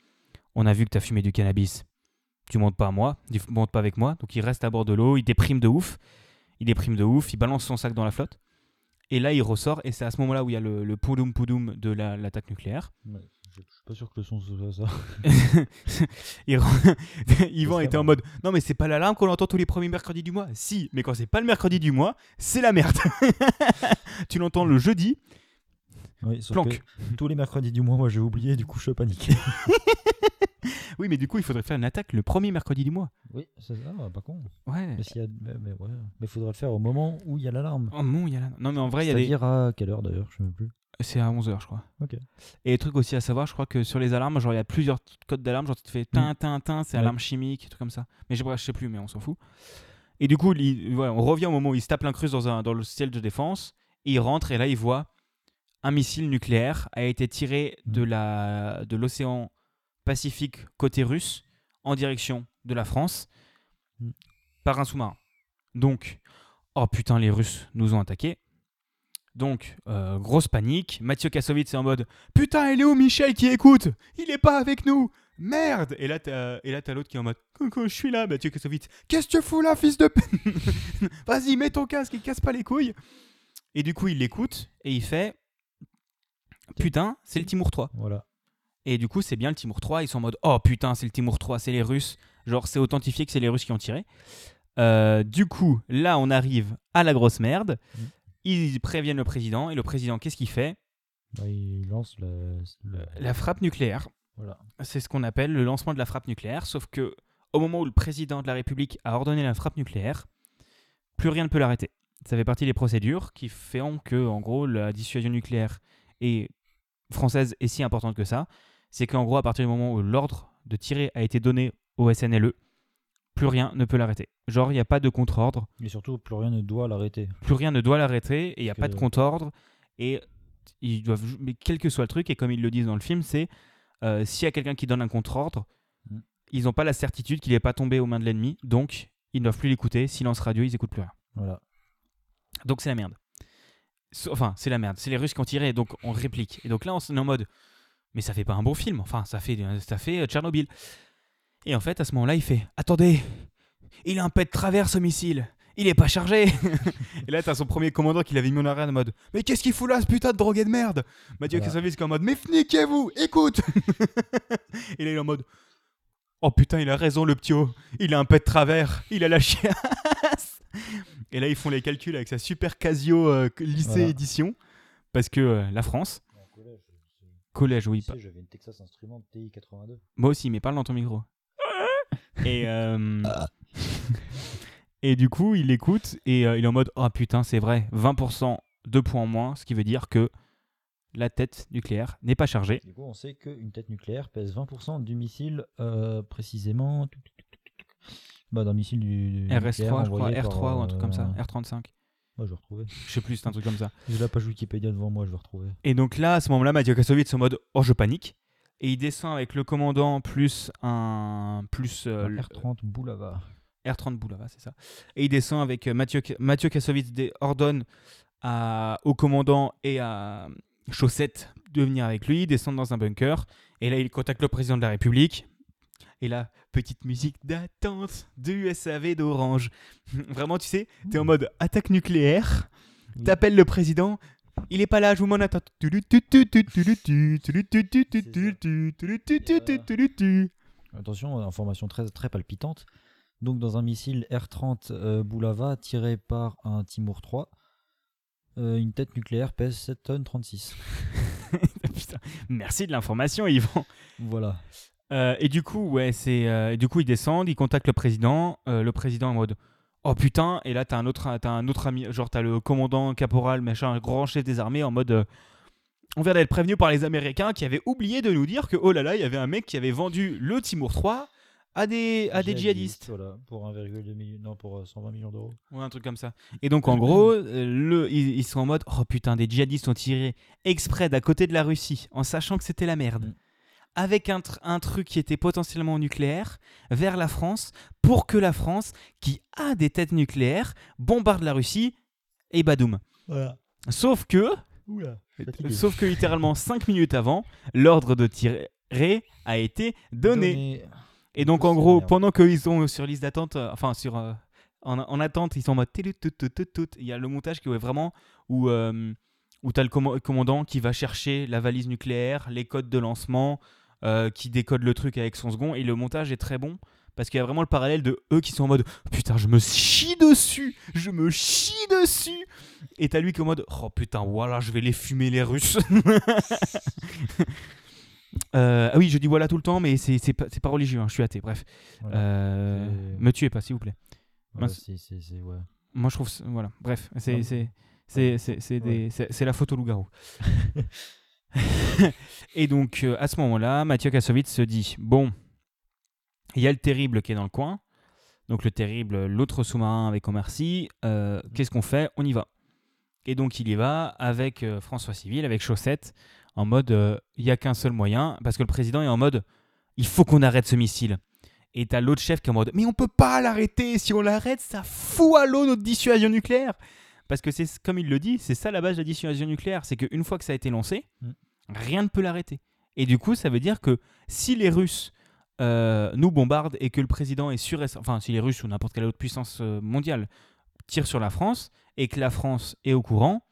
On a vu que tu as fumé du cannabis. Tu montes pas à moi, tu montes pas avec moi. Donc, il reste à bord de l'eau, il déprime de ouf. Il déprime de ouf, il balance son sac dans la flotte. Et là, il ressort, et c'est à ce moment-là où il y a le, le poudoum poudoum de la- l'attaque nucléaire. Je suis pas sûr que le son soit ça. Il ren- Yvan était en mode Non, mais c'est pas l'alarme qu'on entend tous les premiers mercredis du mois. Si, mais quand c'est pas le mercredi du mois, c'est la merde. *laughs* tu l'entends le jeudi, Oui, sauf planque. que tous les mercredis du mois, moi j'ai oublié, du coup je panique. *laughs* Oui, mais du coup, il faudrait faire une attaque le premier mercredi du mois. oui, c'est ça, ah, pas con. Ouais. Mais s'il y a, mais, mais ouais, mais faudra le faire au moment où il y a l'alarme. Oh non, il y a la... Non, mais en vrai, il y a des. C'est-à-dire à quelle heure d'ailleurs, je sais même plus. C'est à 11h, je crois. Ok. Et truc aussi à savoir, je crois que sur les alarmes, genre, il y a plusieurs codes d'alarme. Genre, tu te fais tin, tin, tin, c'est Ouais. alarme chimique, truc comme ça. Mais je, sais plus, mais on s'en fout. Et du coup, il- voilà, on revient au moment où il se tape l'incruste dans, un, dans le ciel de défense. Et il rentre et là, il voit un missile nucléaire a été tiré de la de l'océan Pacifique côté russe en direction de la France Mm. par un sous-marin. Donc, oh putain, les Russes nous ont attaqués. Donc, euh, grosse panique. Mathieu Kassovitz est en mode Putain, il est où Michel qui écoute? Il est pas avec nous Merde Et là, t'as, et là, t'as l'autre qui est en mode Coucou, je suis là, Mathieu Kassovitz. Qu'est-ce que tu fous là, fils de. *laughs* Vas-y, mets ton casque et casse pas les couilles. Et du coup, il l'écoute et il fait Putain, c'est le Timur 3. Voilà. Et du coup, c'est bien le Timur 3. Ils sont en mode Oh putain, c'est le Timur 3, c'est les Russes. Genre, c'est authentifié que c'est les Russes qui ont tiré. Euh, du coup, là, on arrive à la grosse merde. Ils préviennent le président. Et le président, qu'est-ce qu'il fait? Bah, il lance le, le- La frappe nucléaire. Voilà. C'est ce qu'on appelle le lancement de la frappe nucléaire. Sauf que, au moment où le président de la République a ordonné la frappe nucléaire, plus rien ne peut l'arrêter. Ça fait partie des procédures qui font que, en gros, la dissuasion nucléaire est française est si importante que ça. C'est qu'en gros, à partir du moment où l'ordre de tirer a été donné au SNLE, plus rien ne peut l'arrêter. Genre, il n'y a pas de contre-ordre, Et surtout, plus rien ne doit l'arrêter. plus rien ne doit l'arrêter, et il n'y a pas de contre-ordre, et ils doivent, mais quel que soit le truc, et comme ils le disent dans le film, c'est euh, s'il y a quelqu'un qui donne un contre-ordre, Mm. ils n'ont pas la certitude qu'il n'est pas tombé aux mains de l'ennemi, donc ils ne doivent plus l'écouter. Silence radio, ils n'écoutent plus rien. Voilà. Donc c'est la merde. So- Enfin, c'est la merde. C'est les Russes qui ont tiré, donc on réplique. Et donc là, on est en mode, mais ça fait pas un bon film. Enfin, ça fait, ça fait euh, Tchernobyl. Et en fait, à ce moment-là, il fait, attendez, il a un pet de travers ce missile. Il est pas chargé. *laughs* et là, t'as son premier commandant qui l'avait mis en arrêt en mode, mais qu'est-ce qu'il fout là, ce putain de drogué de merde? Mathieu Voilà. Qui est en mode, mais niquez-vous, écoute. *laughs* et là, il est en mode, oh putain, il a raison, le ptio. Il a un pet de travers. Il a la chiasse. *laughs* Et là, ils font les calculs avec sa super Casio euh, lycée Voilà. édition. Parce que euh, la France, collège, oui. pas- J'avais une Texas Instruments TI 82. Moi aussi, mais parle dans ton micro. Et, euh, et du coup, il écoute et euh, il est en mode Oh putain, c'est vrai, 20% de points en moins, ce qui veut dire que la tête nucléaire n'est pas chargée. Du coup, on sait qu'une tête nucléaire pèse 20% du missile, euh, précisément. Bah, d'un missile du. du nucléaire RS3, je crois, envoyé R3 par, ou un truc comme ça, euh, R35. Moi, je vais retrouver. Je sais plus, c'est un truc comme ça. J'ai la page Wikipédia devant moi, je vais retrouver. Et donc là, à ce moment-là, Mathieu Kassovitz est en mode Oh, je panique. Et il descend avec le commandant plus un. plus euh, Un le- R30 Boulava. R30 Boulava, c'est ça. Et il descend avec euh, Mathieu, Mathieu Kassovitz ordonne à, au commandant et à Chaussette de venir avec lui, descendre dans un bunker. Et là, il contacte le président de la République. Et là, petite musique d'attente du SAV d'Orange. *laughs* Vraiment, tu sais, t'es en mode attaque nucléaire. T'appelles le président. Il est pas là, je vous m'en attends. Attention, information très, très palpitante. Donc, dans un missile R30 euh, Boulava tiré par un Timur 3, euh, une tête nucléaire pèse 7 tonnes 36. *laughs* Putain, merci de l'information, Yvan. Voilà. Euh, et du coup, ouais, c'est euh, du coup ils descendent, ils contactent le président, euh, le président en mode oh putain, et là t'as un autre, un autre ami, genre t'as le commandant caporal machin, un grand chef des armées en mode euh, on vient d'être prévenu par les Américains qui avaient oublié de nous dire que oh là là, il y avait un mec qui avait vendu le Timur 3 à des à des djihadistes. Voilà, pour 1,2 million, non, pour euh, 120 millions d'euros. Ouais, un truc comme ça. Et donc, en *clears throat* gros, euh, le, ils, ils sont en mode Oh putain, des djihadistes ont tiré exprès d'à côté de la Russie, en sachant que c'était la merde, Mm. Avec un, tr- un truc qui était potentiellement nucléaire, vers la France, pour que la France, qui a des têtes nucléaires, bombarde la Russie et badoum. Voilà. Sauf que, Oula. sauf que littéralement 5 minutes avant, l'ordre de tirer a été donné. Et donc, en gros, pendant qu'ils sont sur liste d'attente, euh, enfin, sur, euh, en, en attente, ils sont en mode. Il y a le montage qui est vraiment où, euh, où tu as le commandant qui va chercher la valise nucléaire, les codes de lancement, euh, qui décode le truc avec son second. Et le montage est très bon parce qu'il y a vraiment le parallèle de eux qui sont en mode putain, je me chie dessus, je me chie dessus. Et t'as lui qui est en mode oh putain, voilà, je vais les fumer les Russes. *laughs* Euh, ah oui, je dis voilà tout le temps, mais c'est pas, pas religieux, hein, je suis athée, bref. Voilà. Euh, me tuez pas, s'il vous plaît. Mince. ouais. Moi, je trouve. Voilà, bref, c'est Ah, c'est- c'est la photo loup-garou. *laughs* *laughs* Et donc, euh, à ce moment-là, Mathieu Kassovitz se dit Bon, il y a le terrible qui est dans le coin. Donc, le terrible, l'autre sous-marin avec Omar Sy. euh, Qu'est-ce qu'on fait? On y va. Et donc, il y va avec euh, François Civil, avec Chaussette, en mode Il n'y a qu'un seul moyen, parce que le président est en mode Il faut qu'on arrête ce missile. Et t'as l'autre chef qui est en mode Mais on peut pas l'arrêter Si on l'arrête, ça fout à l'eau notre dissuasion nucléaire Parce que c'est comme il le dit, c'est ça la base de la dissuasion nucléaire. C'est qu'une fois que ça a été lancé, Mm. rien ne peut l'arrêter. Et du coup, ça veut dire que si les Russes euh, nous bombardent et que le président est sûr, enfin si les Russes ou n'importe quelle autre puissance euh, mondiale tirent sur la France et que la France est au courant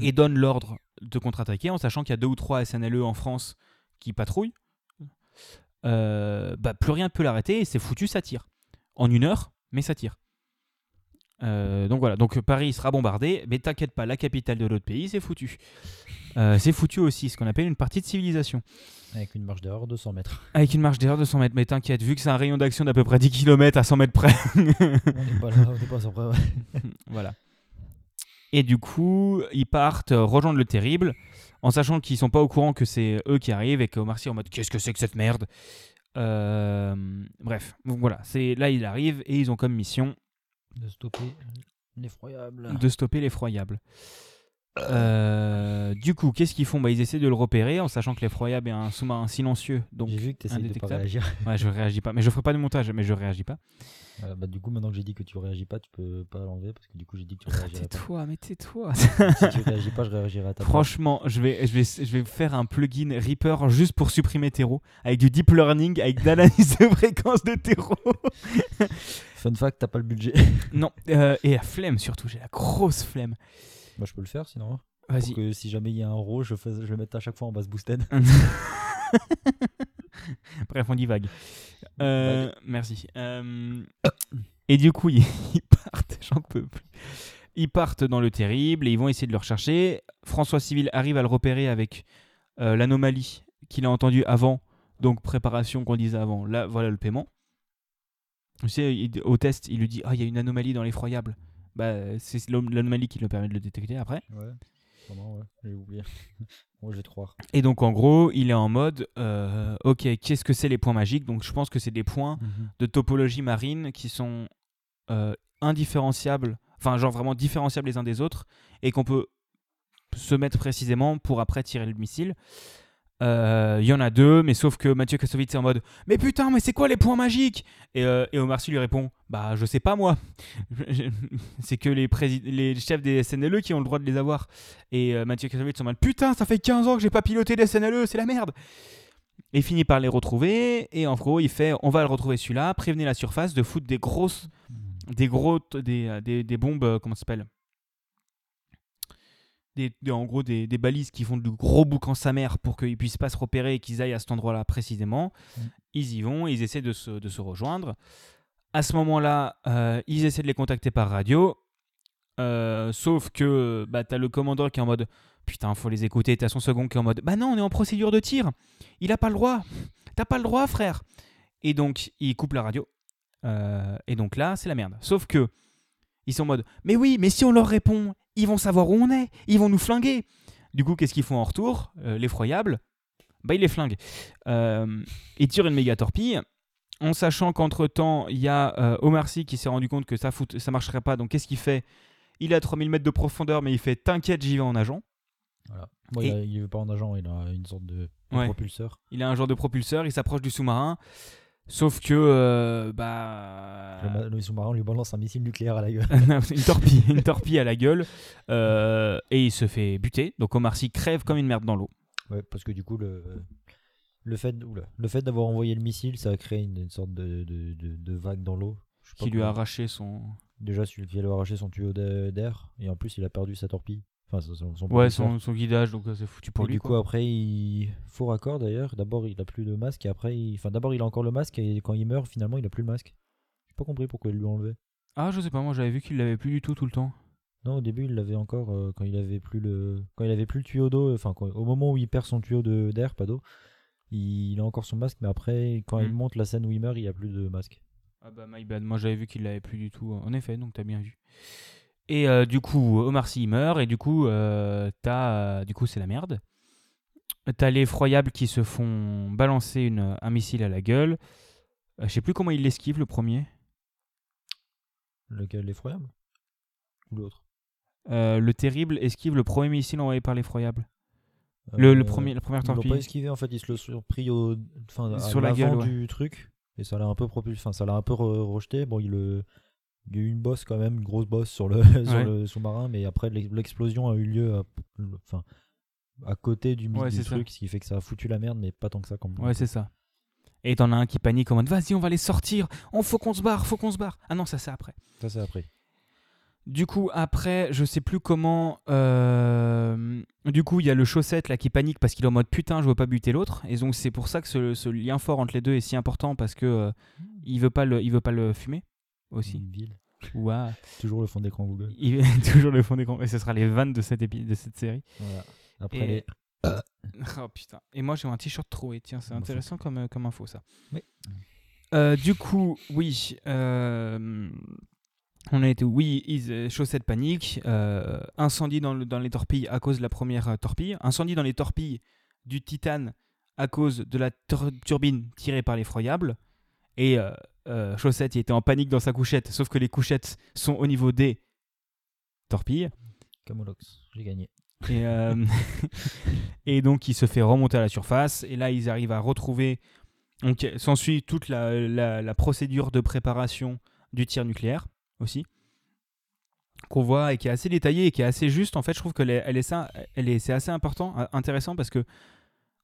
et donne l'ordre de contre-attaquer en sachant qu'il y a deux ou trois SNLE en France qui patrouillent, euh, bah, plus rien ne peut l'arrêter et c'est foutu, ça tire. En une heure, mais ça tire. Euh, donc voilà, donc Paris sera bombardé, mais t'inquiète pas, la capitale de l'autre pays, c'est foutu. Euh, c'est foutu aussi, ce qu'on appelle une partie de civilisation. Avec une marge d'erreur de 100 mètres. Avec une marge d'erreur de 100 mètres, mais t'inquiète, vu que c'est un rayon d'action d'à peu près 10 km à 100 mètres près. on n'est pas là, on n'est pas sur près. ouais. voilà. Et du coup, ils partent rejoindre le terrible, en sachant qu'ils sont pas au courant que c'est eux qui arrivent et que Omar Sy est en mode qu'est-ce que c'est que cette merde? Euh, Bref, donc voilà, c'est là ils arrivent et ils ont comme mission De stopper l'effroyable. Euh, du coup, qu'est-ce qu'ils font bah, Ils essaient de le repérer en sachant que l'effroyable est un sous-marin silencieux. Donc, J'ai vu que tu de pas réagir. *laughs* ouais, je réagis pas. Mais je ferai pas de montage, mais je réagis pas. Voilà, bah, du coup, maintenant que j'ai dit que tu réagis pas, tu peux pas l'enlever parce que du coup, j'ai dit que tu réagirais pas. Tais-toi, mais tais-toi. si tu réagis pas, je réagirai à ta. *laughs* Franchement, je vais, je, vais, je vais faire un plugin Reaper juste pour supprimer terreau, avec du deep learning, avec de l'analyse de fréquence de terreau. Fun fact, t'as pas le budget. non, euh, et la flemme surtout, j'ai la grosse flemme. Moi, je peux le faire sinon. Vas-y. Pour que si jamais il y a un row, je, fais, je le mette à chaque fois en base boosted. Bref, *laughs* on divague. Euh, merci. Euh, Et du coup, ils, *laughs* ils partent, j'en peux plus. Ils partent dans le terrible et ils vont essayer de le rechercher. François Civil arrive à le repérer avec euh, l'anomalie qu'il a entendue avant. Donc, préparation qu'on disait avant. Là, voilà le paiement. Tu sais, il- au test, il lui dit Ah, il y a une anomalie dans l'effroyable. Bah, c'est l'anomalie qui lui permet de le détecter après. Ouais. Vraiment, ouais. J'ai oublié. *laughs* Moi, te croire. Et donc, en gros, il est en mode euh, Ok, qu'est-ce que c'est les points magiques? Donc, je pense que c'est des points de topologie marine qui sont euh, indifférenciables, enfin genre vraiment différenciables les uns des autres, et qu'on peut se mettre précisément pour après tirer le missile. Euh, Il y en a deux, mais sauf que Mathieu Kassovitz est en mode Mais putain, mais c'est quoi les points magiques? Et, euh, Omar Sy lui répond Bah, je sais pas moi. *laughs* c'est que les, chefs des SNLE qui ont le droit de les avoir. Et euh, Mathieu Kassovitz est en mode Putain, ça fait 15 ans que j'ai pas piloté des SNLE, c'est la merde. Et il finit par les retrouver, et en gros, il fait On va le retrouver celui-là, prévenez la surface de foutre des grosses, des gros, des, euh, des, des bombes, euh, comment ça s'appelle? Des, des- en gros des, des balises qui font de gros boucans sa mère pour qu'ils puissent pas se repérer et qu'ils aillent à cet endroit-là précisément. Mm. Ils y vont, ils essaient de se, de se rejoindre. À ce moment-là, euh, ils essaient de les contacter par radio. Euh, sauf que bah, t'as le commandant qui est en mode Putain, faut les écouter. T'as son second qui est en mode Bah non, on est en procédure de tir. Il a pas le droit. T'as pas le droit, frère. Et donc, il coupe la radio. Euh, et donc là, c'est la merde. Sauf que ils sont en mode Mais oui, mais si on leur répond, ils vont savoir où on est. Ils vont nous flinguer. Du coup, qu'est-ce qu'ils font en retour Euh, L'effroyable, bah, ils les flinguent. Euh, ils tirent une méga torpille. En sachant qu'entre temps, il y a euh, Omar Sy qui s'est rendu compte que ça, ça marcherait pas. Donc, qu'est-ce qu'il fait? Il est à 3000 mètres de profondeur, mais il fait T'inquiète, j'y vais en nageant. Voilà. Bon, Et- il, il pas en nageant, il a une sorte de, de Ouais. propulseur. Il a un genre de propulseur, il s'approche du sous-marin. Sauf que, euh, bah. Le, ma- le sous-marin lui balance un missile nucléaire à la gueule. *laughs* une, torpille, une torpille à la gueule. euh, et il se fait buter. Donc Omar Sy crève comme une merde dans l'eau. Ouais, parce que du coup, le, le fait, oula, le fait d'avoir envoyé le missile, ça a créé une, une sorte de, de, de- de vague dans l'eau. Qui lui a arraché son. Déjà, celui qui a arraché son tuyau d'a- d'air, et en plus, il a perdu sa torpille. Enfin, son, Ouais, son, son guidage, donc euh, c'est foutu pour et lui. du quoi. coup, après, il. Faux raccord d'ailleurs. D'abord, il a plus de masque, et après, il... enfin, d'abord, il a encore le masque, et quand il meurt, finalement, il a plus le masque. J'ai pas compris pourquoi il lui enlevé. Ah, je sais pas, moi j'avais vu qu'il l'avait plus du tout tout le temps. Non, au début, il l'avait encore euh, quand il avait plus le quand il avait plus le tuyau d'eau. Enfin, quand- au moment où il perd son tuyau de- d'air, pas d'eau, il... il a encore son masque. Mais après, quand il Mm. monte la scène où il meurt, il a plus de masque. Ah bah my bad, moi j'avais vu qu'il l'avait plus du tout. En effet, donc t'as bien vu. Et euh, du coup, Omar Sy meurt, et du coup, euh, t'as, euh, du coup c'est la merde. T'as les effroyables qui se font balancer une, un missile à la gueule. Je sais plus comment il l'esquive le premier. Lequel l'effroyable Ou l'autre? Le terrible esquive le premier missile envoyé par l'effroyable. Le, le premier, la première Ils l'ont pas torpille. esquivé en fait, ils se le sont pris au, enfin, à Sur la l'avant gueule, ouais. du truc et ça l'a un peu propulsé, enfin ça l'a un peu re- rejeté. Bon, il, le- il y a eu une bosse quand même, une grosse bosse sur le, *laughs* sur Ouais. le sous-marin, mais après l'ex- l'explosion a eu lieu, à, enfin à côté du, Ouais, du c'est ça. truc, ce qui fait que ça a foutu la merde, mais pas tant que ça quand même. Ouais, c'est ça. Et t'en as un qui panique en mode vas-y, on va les sortir. On faut qu'on se barre, faut qu'on se barre. Ah non, ça c'est après. Ça c'est après. Du coup, après, je sais plus comment. euh, Du coup, il y a le chaussette là qui panique parce qu'il est en mode putain, je veux pas buter l'autre. Et donc, c'est pour ça que ce, ce lien fort entre les deux est si important parce que euh, il veut pas le, il veut pas le fumer aussi. Une ville. Toujours le fond d'écran Google. *laughs* Il toujours le fond d'écran. Et ce sera les vannes de cette, épi- de cette série. Voilà. Après Et- les- *coughs* Oh putain. Et moi j'ai un t-shirt troué. Tiens, c'est intéressant comme, euh, comme info ça. Oui. Euh, du coup, oui. euh, On a été, oui, euh, chaussettes panique, incendie dans, le- dans les torpilles à cause de la première torpille, incendie dans les torpilles du Titane à cause de la tur- turbine tirée par l'effroyable, et euh, euh, Chaussette il était en panique dans sa couchette, sauf que les couchettes sont au niveau des torpilles. Camolox, j'ai gagné. Et, euh, *laughs* et donc, il se fait remonter à la surface. Et là, ils arrivent à retrouver. Donc, s'ensuit toute la, la- la procédure de préparation du tir nucléaire aussi. Qu'on voit et qui est assez détaillée et qui est assez juste. En fait, je trouve que elle est, elle est, c'est assez important, euh, intéressant parce que,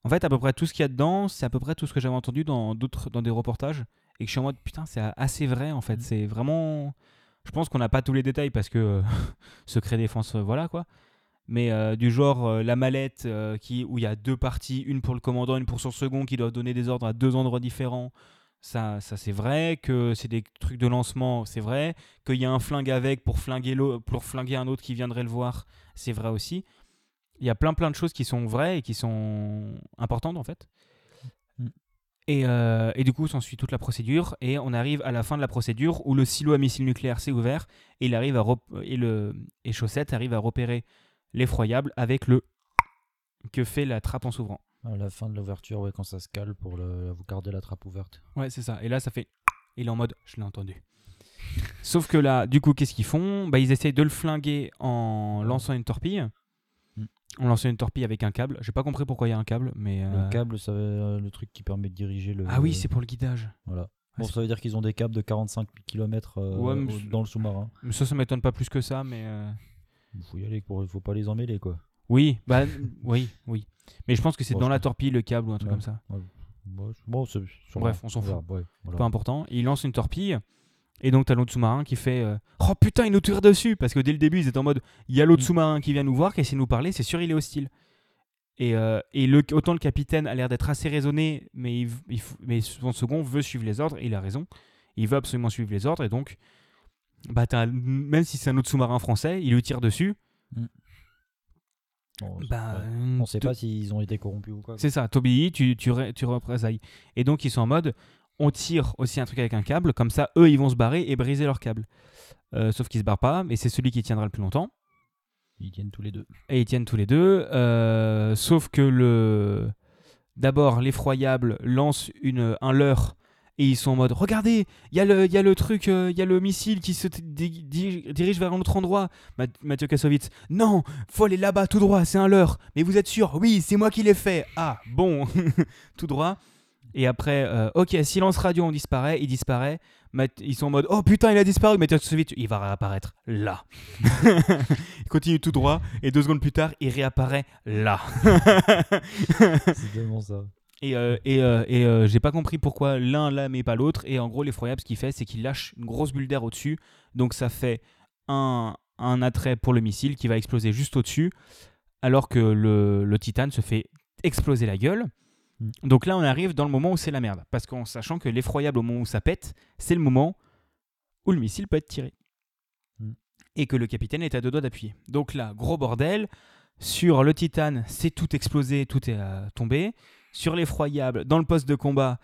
en fait, à peu près tout ce qu'il y a dedans, c'est à peu près tout ce que j'avais entendu dans d'autres, dans des reportages. Et que je suis en mode, putain, c'est assez vrai en fait. Mhm. C'est vraiment. Je pense qu'on n'a pas tous les détails parce que euh, *laughs* secret défense, euh, voilà quoi mais euh, du genre euh, la mallette qui, où il y a deux parties, une pour le commandant, une pour son second, qui doivent donner des ordres à deux endroits différents. ça, ça c'est vrai, que c'est des trucs de lancement, c'est vrai, qu'il y a un flingue avec pour flinguer, pour flinguer un autre qui viendrait le voir, c'est vrai aussi. Il y a plein plein de choses qui sont vraies et qui sont importantes en fait. Et, euh, et du coup, s'ensuit toute la procédure et on arrive à la fin de la procédure où le silo à missile nucléaire s'est ouvert et, il arrive à et, le, et Chaussette arrive à repérer l'effroyable avec le que fait la trappe en s'ouvrant? À la fin de l'ouverture, ouais, quand ça se cale pour le, vous garder la trappe ouverte. Ouais, c'est ça. Et là, ça fait. Il est en mode, je l'ai entendu. Sauf que là, du coup, qu'est-ce qu'ils font? Bah, Ils essayent de le flinguer en lançant une torpille. En lançant une torpille avec un câble. J'ai pas compris pourquoi il y a un câble, mais. euh, Le câble, c'est le truc qui permet de diriger le. Ah oui, c'est pour le guidage. Voilà. Ah, Bon, ça veut dire qu'ils ont des câbles de 45 km Ouais, mais c'est- dans le sous-marin. Mais ça, ça m'étonne pas plus que ça, mais. euh, Il faut y aller, pour... faut pas les emmêler, quoi. Oui, bah, *laughs* oui, oui. Mais je pense que c'est Bon, dans la torpille, le câble ou un truc Ouais. comme ça. Bon. Bref, on s'en fout. voilà. Pas important. Il lance une torpille. Et donc, t'as l'autre sous-marin qui fait euh, Oh putain, il nous tire dessus Parce que dès le début, ils étaient en mode Il y a l'autre Mm. sous-marin qui vient nous voir, qui essaie de nous parler, c'est sûr, il est hostile. Et, euh, et le, autant le capitaine a l'air d'être assez raisonné, mais, il, il faut- mais son second veut suivre les ordres, et il a raison. Il veut absolument suivre les ordres, et donc, bah, t'as- même si c'est un autre sous-marin français, il lui tire dessus. Bon, Bah, euh, On sait pas s'ils ont été corrompus ou quoi. C'est ça, t'obéis, tu, tu, tu représailles. Et donc, ils sont en mode on tire aussi un truc avec un câble, comme ça, eux, ils vont se barrer et briser leur câble. Euh, sauf qu'ils se barrent pas, mais c'est celui qui tiendra le plus longtemps. Ils tiennent tous les deux. Et ils tiennent tous les deux. euh, sauf que le. D'abord, l'effroyable lance une, un leurre et ils sont en mode Regardez, il y, a le- il y a le truc, euh, il y a le missile qui se dirige vers un autre endroit. Ma- Mathieu Kassovitz Non, faut aller là-bas tout droit, c'est un leurre. Mais vous êtes sûr? Oui, c'est moi qui l'ai fait. Ah, bon, *laughs* tout droit. Et après, euh, ok, silence radio, on disparaît, il disparaît. Ils sont en mode Oh putain, il a disparu. Mathieu Kassovitz, il va réapparaître là. *laughs* il continue tout droit et deux secondes plus tard, il réapparaît là. *laughs* c'est tellement ça. Et, euh, et, euh, et euh, j'ai pas compris pourquoi l'un là mais pas l'autre. Et en gros, l'effroyable, ce qu'il fait, c'est qu'il lâche une grosse bulle d'air au-dessus. Donc ça fait un, un attrait pour le missile qui va exploser juste au-dessus. Alors que le, le titane se fait exploser la gueule. Mm. Donc là, on arrive dans le moment où c'est la merde. Parce qu'en sachant que l'effroyable, au moment où ça pète, c'est le moment où le missile peut être tiré. Mm. Et que le capitaine est à deux doigts d'appuyer. Donc là, gros bordel. Sur le titane, c'est tout explosé, tout est euh, tombé. Sur l'effroyable, dans le poste de combat,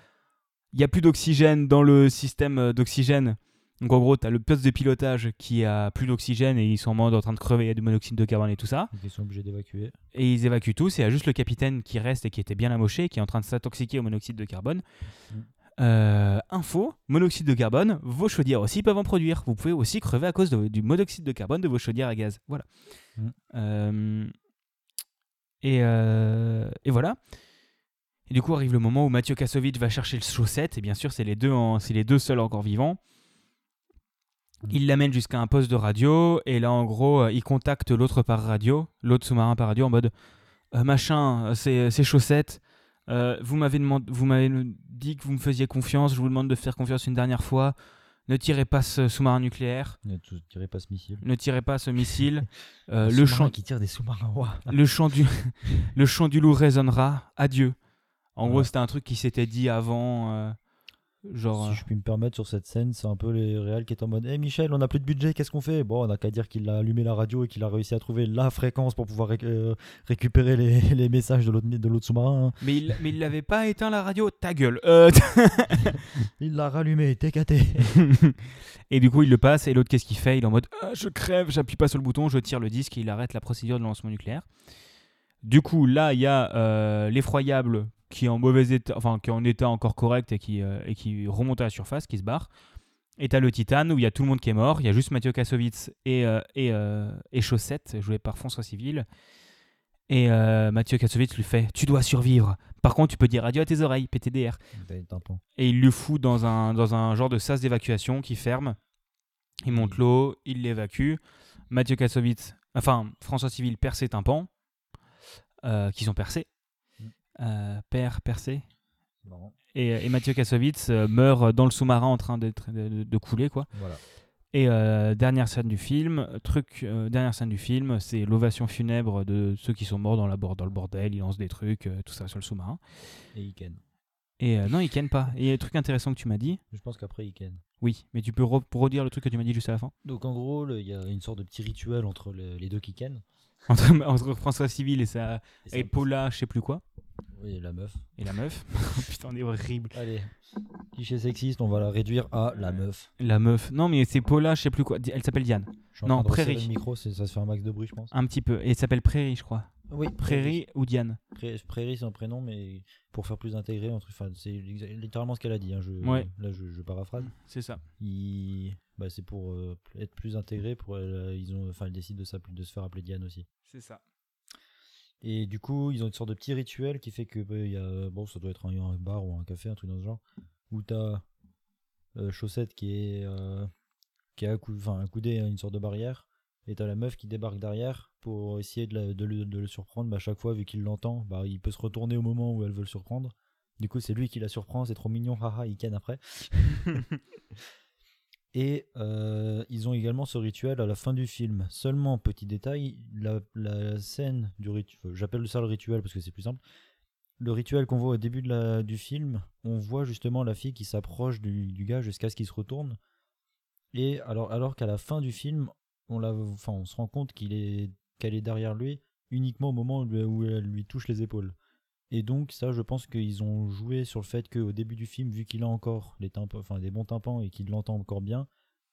il n'y a plus d'oxygène dans le système euh, d'oxygène. Donc en gros, tu as le poste de pilotage qui a plus d'oxygène et ils sont en mode en train de crever, il y a du monoxyde de carbone et tout ça. Ils sont obligés d'évacuer. Et ils évacuent tous. Et il y a juste le capitaine qui reste et qui était bien amoché, qui est en train de s'intoxiquer au monoxyde de carbone. Mm. Euh, info, monoxyde de carbone, vos chaudières aussi peuvent en produire. Vous pouvez aussi crever à cause de- du monoxyde de carbone de vos chaudières à gaz. Voilà. Mm. Euh, et, euh, et voilà. Et du coup arrive le moment où Mathieu Kassovitch va chercher le chaussette. Et bien sûr, c'est les deux, en- c'est les deux seuls encore vivants. Il l'amène jusqu'à un poste de radio et là en gros euh, il contacte l'autre par radio, l'autre sous-marin par radio en mode Euh, machin, euh, c'est chaussettes. Euh, vous m'avez demandé, vous m'avez dit que vous me faisiez confiance. Je vous demande de faire confiance une dernière fois. Ne tirez pas ce sous-marin nucléaire. Ne tirez pas ce missile. Ne tirez pas ce missile. *laughs* Euh, le chant, qui tire des sous-marins. *laughs* le chant du, *laughs* le chant du loup résonnera. Adieu. En gros, c'était un truc qui s'était dit avant, genre. Si euh, je puis me permettre sur cette scène, c'est un peu les réels qui est en mode Hé Michel, on a plus de budget, qu'est-ce qu'on fait? Bon, on a qu'à dire qu'il a allumé la radio et qu'il a réussi à trouver la fréquence pour pouvoir euh, récupérer les, *laughs* les messages de l'autre sous-marin. Mais il, mais il l'avait pas éteint la radio? Ta gueule. Euh, *laughs* Il l'a rallumé, TKT. *laughs* Et du coup, il le passe. Et l'autre, qu'est-ce qu'il fait? Il est en mode Ah, Je crève, j'appuie pas sur le bouton, je tire le disque et il arrête la procédure de lancement nucléaire. Du coup, là, il y a euh, l'effroyable qui est en mauvais état, enfin, qui est en état encore correct et qui, euh, et qui remonte à la surface, qui se barre. Et t'as le Titane où il y a tout le monde qui est mort. Il y a juste Mathieu Kassovitz et, euh, et, euh, et Chaussette, joué par François Civil. Et Mathieu Kassovitz lui fait Tu dois survivre. Par contre, tu peux dire adieu à tes oreilles, PTDR et il le fout dans un, dans un genre de sas d'évacuation qui ferme. Il monte l'eau, il l'évacue. Mathieu Kassovitz, enfin François Civil perd ses tympans, qui sont percés. Euh, père percé. Marrant. Et, et Mathieu Kassovitz euh, meurt dans le sous-marin en train d'être- de, couler. quoi. Voilà. Et euh, dernière scène du film, truc, euh, dernière scène du film, c'est l'ovation funèbre de ceux qui sont morts dans, la dans le bordel. Ils lancent des trucs, euh, tout ça sur le sous-marin. Et Iken. Et euh, non, ils kennent pas. Et il y a un truc intéressant que tu m'as dit. Je pense qu'après, ils ken. Oui, mais tu peux re- redire le truc que tu m'as dit juste à la fin. Donc en gros, il y a une sorte de petit rituel entre le- les deux qui ken. Entre, *laughs* entre François Civil et, sa, Et et Paula, je sais plus quoi. Oui, la meuf. Et la meuf. *laughs* *laughs* Putain, on est horrible. Allez, cliché sexiste, on va la réduire à la meuf. La meuf. Non, mais c'est Paula, je sais plus quoi. Elle s'appelle Diane. Non, Prairie. Le micro, ça se fait un max de bruit, je pense. Un petit peu. Et elle s'appelle Prairie, je crois. Oui, Prairie ou Diane. Prairie, c'est un prénom, mais pour faire plus intégré, entre, enfin, c'est littéralement ce qu'elle a dit. hein, je, Ouais. Là, je, je paraphrase. C'est ça. Il- bah, c'est pour euh, être plus intégré. Pour, euh, ils ont, enfin, ils décident de, de se faire appeler Diane aussi. C'est ça. Et du coup, ils ont une sorte de petit rituel qui fait que bah, y a, bon, ça doit être un, bar ou un café, un truc dans ce genre, où t'as euh, Chaussette qui est euh, qui accoudé à une sorte de barrière, et t'as la meuf qui débarque derrière pour essayer de, le, surprendre. Bah, à chaque fois, vu qu'il l'entend, bah, il peut se retourner au moment où elle veut le surprendre. Du coup, c'est lui qui la surprend, c'est trop mignon, *laughs* haha, il ken après. *laughs* Et euh, ils ont également ce rituel à la fin du film. Seulement, petit détail, la, scène du rituel, j'appelle ça le rituel parce que c'est plus simple. Le rituel qu'on voit au début du film, on voit justement la fille qui s'approche du, gars jusqu'à ce qu'il se retourne. Et alors, qu'à la fin du film, on, se rend compte qu'elle est derrière lui uniquement au moment où elle lui touche les épaules. Et donc ça, je pense qu'ils ont joué sur le fait qu'au début du film, vu qu'il a encore les tympans, enfin des bons tympans et qu'il l'entend encore bien,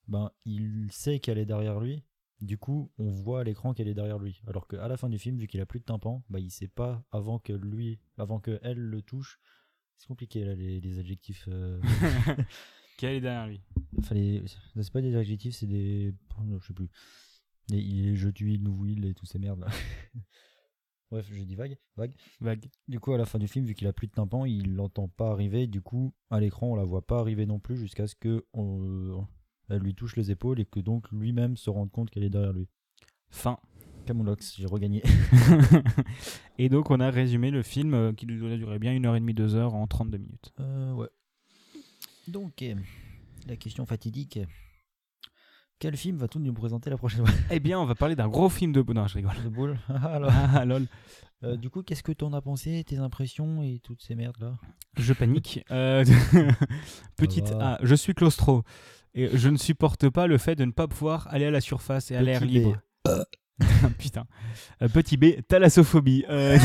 ben il sait qu'elle est derrière lui. Du coup, on voit à l'écran qu'elle est derrière lui. Alors qu'à la fin du film, vu qu'il a plus de tympan, ben il sait pas avant que lui, avant que elle le touche. C'est compliqué là les, les adjectifs. euh, *laughs* *laughs* Qu'elle est derrière lui. Enfin, les- c'est pas des adjectifs, c'est des. Je sais plus. Les, les je tue, nous will et tous ces merdes là. *laughs* Bref, j'ai dit vague. vague. Vague. Du coup, à la fin du film, vu qu'il a plus de tympan, il l'entend pas arriver. Du coup, à l'écran, on la voit pas arriver non plus jusqu'à ce que on- elle lui touche les épaules et que donc lui-même se rende compte qu'elle est derrière lui. Fin. Camoulox, j'ai regagné. *laughs* Et donc, on a résumé le film euh, qui doit durer bien une heure et demie, deux heures en 32 minutes. Euh, ouais. Donc, euh, la question fatidique. Quel film va-t-on nous présenter la prochaine fois? Eh bien, on va parler d'un gros film de. Non, je rigole. De boule *laughs* Alors, Ah, lol. euh, Du coup, qu'est-ce que t'en as pensé, tes impressions et toutes ces merdes là Je panique. Euh, *laughs* Petite va. A, je suis claustro. Et je ne supporte pas le fait de ne pas pouvoir aller à la surface et à l'air libre. *laughs* Putain. Euh, petit B, thalassophobie. Euh,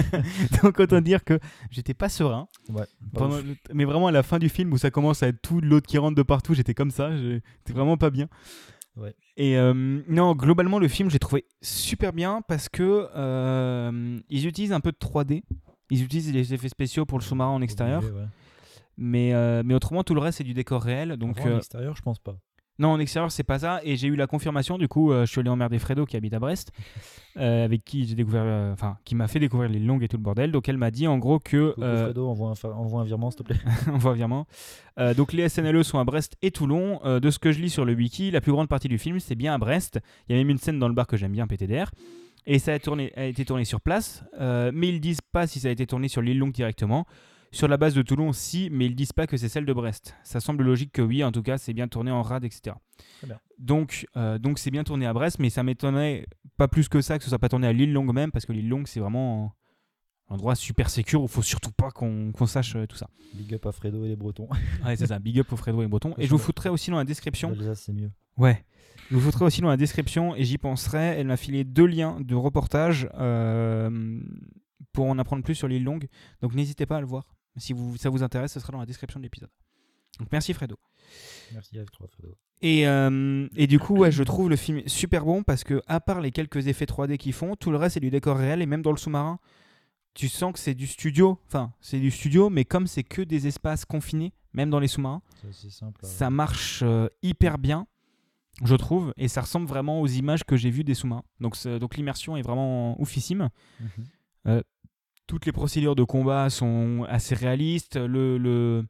*laughs* Donc autant dire que j'étais pas serein. Ouais. Pendant le- Mais vraiment à la fin du film où ça commence à être tout l'autre qui rentre de partout, j'étais comme ça. J'étais vraiment pas bien. Ouais. Et euh, non, globalement le film j'ai trouvé super bien parce que euh, ils utilisent un peu de 3D. Ils utilisent les effets spéciaux pour le sous-marin en extérieur. Ouais. Mais, euh, mais autrement, tout le reste, c'est du décor réel. Donc, en euh, extérieur, je pense pas. Non, en extérieur, c'est pas ça. Et j'ai eu la confirmation. Du coup, euh, je suis allé emmerder Fredo qui habite à Brest, *laughs* euh, avec qui j'ai découvert, euh, enfin, qui m'a fait découvrir les longues et tout le bordel. Donc, elle m'a dit en gros que. Coucou Fredo, envoie un, envoie un virement, s'il te plaît. *laughs* on voit virement. Donc, les SNLE sont à Brest et Toulon. De ce que je lis sur le wiki, la plus grande partie du film, c'est bien à Brest. Il y a même une scène dans le bar que j'aime bien, PTDR. Et ça a, tourné, a été tourné sur place. mais ils disent pas si ça a été tourné sur l'île longue directement. Sur la base de Toulon, si, mais ils disent pas que c'est celle de Brest. Ça semble logique que oui, en tout cas, c'est bien tourné en rade, etc. Bien. Donc, euh, donc c'est bien tourné à Brest, mais ça m'étonnerait pas plus que ça que ce soit pas tourné à l'île longue même, parce que l'île longue, c'est vraiment un endroit super sécure où faut surtout pas qu'on sache euh, tout ça. Big up à Fredo et les Bretons. Ouais, c'est ça. Big up au Fredo et Breton. Et je vous foutrai aussi dans la description. C'est mieux. Ouais. Je vous foutrai aussi dans la description et j'y penserai. Elle m'a filé deux liens de reportage euh, pour en apprendre plus sur l'île longue. Donc n'hésitez pas à le voir. Si vous, ça vous intéresse, ce sera dans la description de l'épisode. Donc merci Fredo. Merci à toi, Fredo. Et, euh, et du coup, ouais, je trouve le film super bon parce que, à part les quelques effets 3D qu'ils font, tout le reste c'est du décor réel et même dans le sous-marin, tu sens que c'est du studio. Enfin, c'est du studio, mais comme c'est que des espaces confinés, même dans les sous-marins, à- ça marche euh, hyper bien, je trouve, et ça ressemble vraiment aux images que j'ai vues des sous-marins. Donc, donc l'immersion est vraiment oufissime. Mhm. Toutes les procédures de combat sont assez réalistes. Le, le,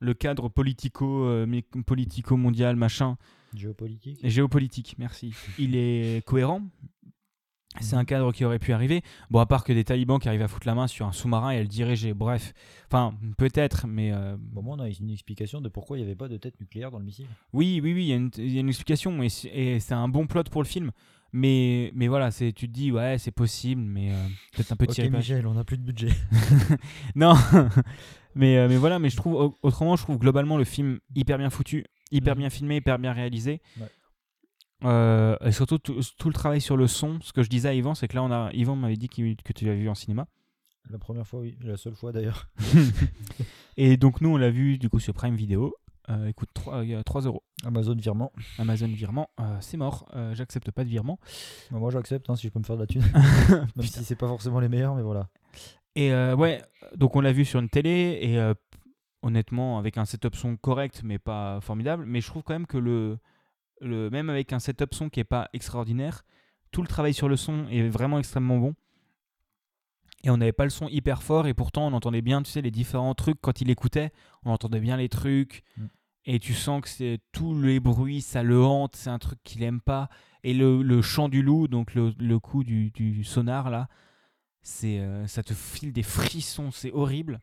le cadre politico, euh, mé- politico mondial, machin, Géopolitique. géopolitique, merci. Il *laughs* est cohérent. C'est un cadre qui aurait pu arriver. Bon, à part que des talibans qui arrivent à foutre la main sur un sous-marin et à le diriger. Bref, enfin, peut-être, mais euh, Bon, moi, on a une explication de pourquoi il n'y avait pas de tête nucléaire dans le missile. oui, oui, oui, il y, a une- il y a une explication et c'est un bon plot pour le film. Mais, mais voilà, c'est, tu te dis, ouais, c'est possible, mais euh, peut-être un peu Ok, tiré par- Michel, on n'a plus de budget. *laughs* Non, *laughs* mais, euh, mais voilà, mais je trouve, au- autrement, je trouve globalement le film hyper bien foutu, hyper Mhm. bien filmé, hyper bien réalisé. Ouais. Euh, et surtout, tout, tout le travail sur le son. Ce que je disais à Yvan, c'est que là, on a, Yvan m'avait dit que tu l'avais vu en cinéma. La première fois, oui. La seule fois d'ailleurs. *laughs* Et donc, nous, on l'a vu du coup sur Prime Video. Euh, écoute, 3, 3 euros. Amazon virement. Amazon virement, euh, c'est mort. Euh, J'accepte pas de virement. Bah, moi j'accepte hein, si je peux me faire de la thune. *laughs* Même si c'est pas forcément les meilleurs, mais voilà. Et ouais, donc on l'a vu sur une télé et honnêtement avec un setup son correct mais pas formidable, mais je trouve quand même que le, le même avec un setup son qui est pas extraordinaire, tout le travail sur le son est vraiment extrêmement bon. Et on n'avait pas le son hyper fort et pourtant on entendait bien, tu sais, les différents trucs quand il écoutait, on entendait bien les trucs. Mm. Et tu sens que c'est tous les bruits, ça le hante, c'est un truc qu'il aime pas. Et le, le chant du loup, donc le, le coup du, du sonar là, c'est euh, ça te file des frissons, c'est horrible.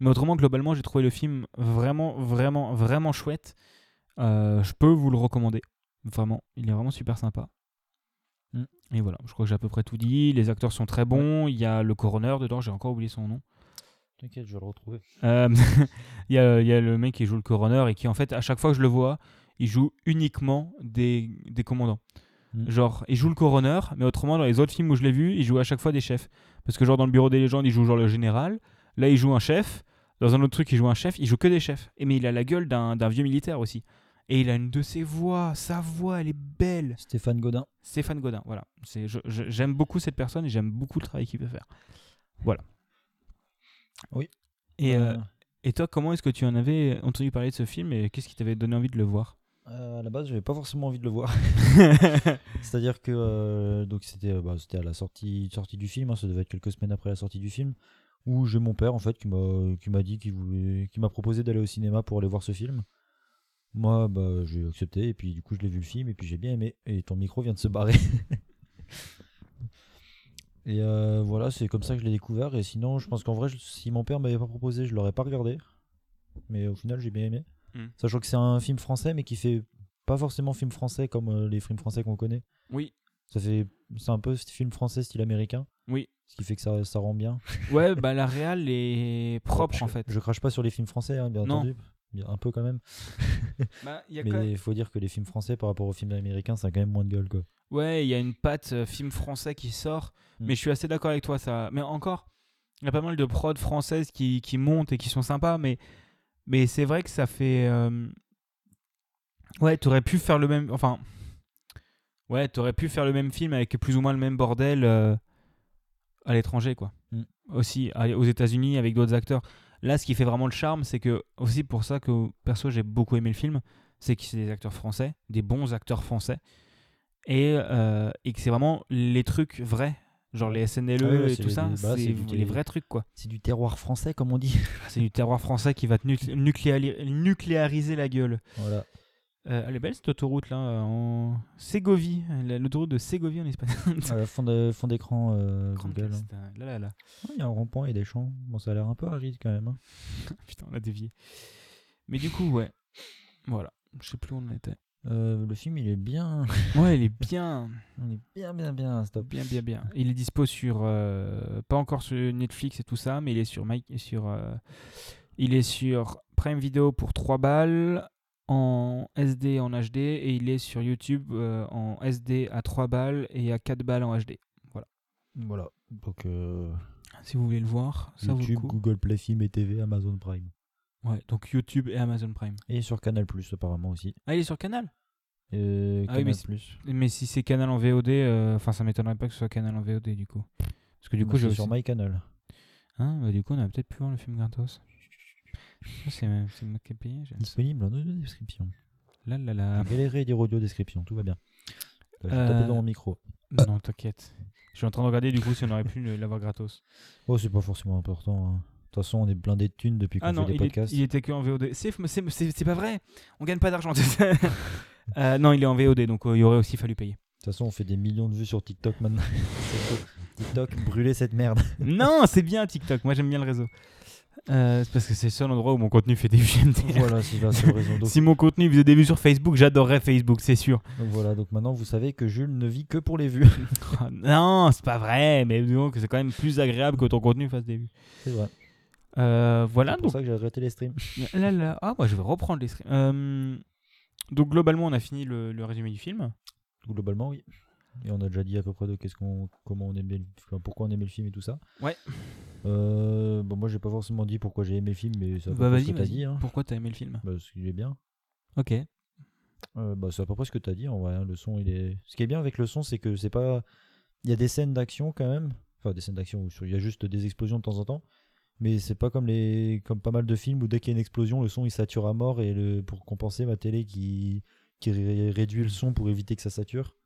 Mais autrement, globalement, j'ai trouvé le film vraiment, vraiment, vraiment chouette. Euh, je peux vous le recommander. Vraiment, il est vraiment super sympa. Mm. Et voilà, je crois que j'ai à peu près tout dit. Les acteurs sont très bons. Il y a le coroner dedans, j'ai encore oublié son nom. T'inquiète, je vais le retrouver. Euh, *laughs* il, y a, il y a le mec qui joue le coroner et qui, en fait, à chaque fois que je le vois, il joue uniquement des, des commandants. Mm. Genre, il joue le coroner, mais autrement, dans les autres films où je l'ai vu, il joue à chaque fois des chefs. Parce que, genre, dans le bureau des légendes, il joue genre le général. Là, il joue un chef. Dans un autre truc, il joue un chef. Il joue que des chefs. Et mais il a la gueule d'un vieux militaire aussi. Et il a une de ses voix. Sa voix, elle est belle. Stéphane Godin. Stéphane Godin, voilà. J'aime beaucoup cette personne et j'aime beaucoup le travail qu'il peut faire. Voilà. Oui. Et, euh, Euh, et toi, comment est-ce que tu en avais entendu parler de ce film et qu'est-ce qui t'avait donné envie de le voir? Euh, à la base, j'avais pas forcément envie de le voir. *laughs* C'est-à-dire que donc c'était bah, c'était à la sortie sortie du film, hein, ça devait être quelques semaines après la sortie du film, où j'ai mon père en fait qui m'a qui m'a dit qu'il voulait qui m'a proposé d'aller au cinéma pour aller voir ce film. Moi, bah j'ai accepté et puis du coup je l'ai vu le film et puis j'ai bien aimé. Et ton micro vient de se barrer. *laughs* et euh, voilà, c'est comme ça que je l'ai découvert. Et sinon, je pense qu'en vrai, je- si mon père m'avait pas proposé, je l'aurais pas regardé. Mais au final, j'ai bien aimé. Mm. Sachant que c'est un film français, mais qui fait pas forcément film français comme euh, les films français qu'on connaît. Oui. Ça fait, c'est un peu film français style américain. Oui. Ce qui fait que ça, ça rend bien. Ouais, bah la réal est *laughs* propre je, en fait. Je crache pas sur les films français, hein, bien Non. entendu. Un peu quand même. *laughs* Bah, y a Mais il même- faut dire que les films français par rapport aux films américains, ça a quand même moins de gueule quoi. Ouais, il y a une patte euh, film français qui sort, Mm. mais je suis assez d'accord avec toi. Ça... Mais encore, il y a pas mal de prod françaises qui, qui montent et qui sont sympas, mais, mais c'est vrai que ça fait. euh, Ouais, t'aurais pu faire le même. Enfin. Ouais, t'aurais pu faire le même film avec plus ou moins le même bordel euh, à l'étranger, quoi. Mm. Aussi, à- aux États-Unis, avec d'autres acteurs. Là, ce qui fait vraiment le charme, c'est que, aussi pour ça que, perso, j'ai beaucoup aimé le film, c'est que c'est des acteurs français, des bons acteurs français, et, euh, et que c'est vraiment les trucs vrais. Genre les SNLE Ah et tout les- ça, bah, c'est les vrais trucs quoi. C'est du terroir français comme on dit. C'est du terroir français qui va te nuclé- nucléariser la gueule. voilà. Euh, elle est belle cette autoroute là, euh, en Ségovie, la- l'autoroute de Ségovie en Espagne. *laughs* Fond de- fond d'écran euh, Google. classe, euh, Là, là, là. Ouais, Il y a un rond-point et des champs. Bon, ça a l'air un peu aride quand même. hein. *laughs* Putain, on a dévié. Mais du coup, ouais. Voilà. Je sais plus où on était. Le film, il est bien. *laughs* Ouais, il est bien. Il est bien, bien, bien. Stop. Bien, bien, bien. Il est dispo sur. pas encore sur Netflix et tout ça, mais il est sur. Mike, sur il est sur Prime Video pour 3 balles, en SD en HD, et il est sur YouTube euh, en SD à 3 balles et à 4 balles en HD. Voilà. Donc, euh, Si vous voulez le voir, ça vaut le YouTube, coup. Google Play Film et TV, Amazon Prime. Ouais, donc YouTube et Amazon Prime. Et sur Canal Plus apparemment aussi. Ah, il est sur Canal? Euh, Ah oui, mais Plus. Mais si c'est Canal en VOD, enfin, ça m'étonnerait pas que ce soit Canal en VOD du coup. Parce que du Moi, coup, c'est j'ai sur aussi- MyCanal. Hein, bah, du coup, on a peut-être pu voir le film gratos. Ça, C'est moi qui ai payé. Disponible en audio description. Là, là, là. Galérer dire audio description, tout va bien. Je vais Euh, taper dans mon micro. Non, t'inquiète. Je suis en train de regarder du coup si on aurait pu l'avoir gratos. Oh, c'est pas forcément important. hein. De toute façon, on est blindé de thunes depuis qu'on Ah non, fait des il, est- podcasts. il était que en VOD. C'est pas vrai. On gagne pas d'argent. *laughs* Euh, non, il est en VOD, donc euh, il aurait aussi fallu payer. De toute façon, on fait des millions de vues sur TikTok maintenant. *laughs* TikTok, brûlez cette merde. non, c'est bien TikTok. Moi, j'aime bien le réseau. Euh, c'est parce que c'est le seul endroit où mon contenu fait des vues. MDR. voilà, c'est la seule raison. Donc, *laughs* Si mon contenu faisait des vues sur Facebook, j'adorerais Facebook, c'est sûr. donc voilà, donc maintenant vous savez que Jules ne vit que pour les vues. *laughs* Oh, non, c'est pas vrai, mais disons que c'est quand même plus agréable que ton contenu fasse des vues. c'est vrai. Euh, voilà, C'est pour donc ça que j'ai arrêté les streams. *laughs* là, là- ah, moi je vais reprendre les streams. Euh, donc globalement, on a fini le, le résumé du film. Globalement, oui. Et on a déjà dit à peu près de qu'est-ce qu'on, comment on aimait, le- pourquoi on aimait le film et tout ça. Ouais. Euh, bon, moi, j'ai pas forcément dit pourquoi j'ai aimé le film, mais peu Bah vas-y, ce que vas-y. dit. Hein. Pourquoi t'as aimé le film? Bah, parce qu'il est bien. Ok. Euh, bah, c'est à peu près ce que t'as dit. En vrai, hein. le son, il est. Ce qui est bien avec le son, c'est que c'est pas. Il y a des scènes d'action quand même. Enfin, des scènes d'action où il y a juste des explosions de temps en temps. Mais c'est pas comme les, comme pas mal de films où dès qu'il y a une explosion, le son il sature à mort et le... pour compenser ma télé qui qui ré- réduit le son pour éviter que ça sature.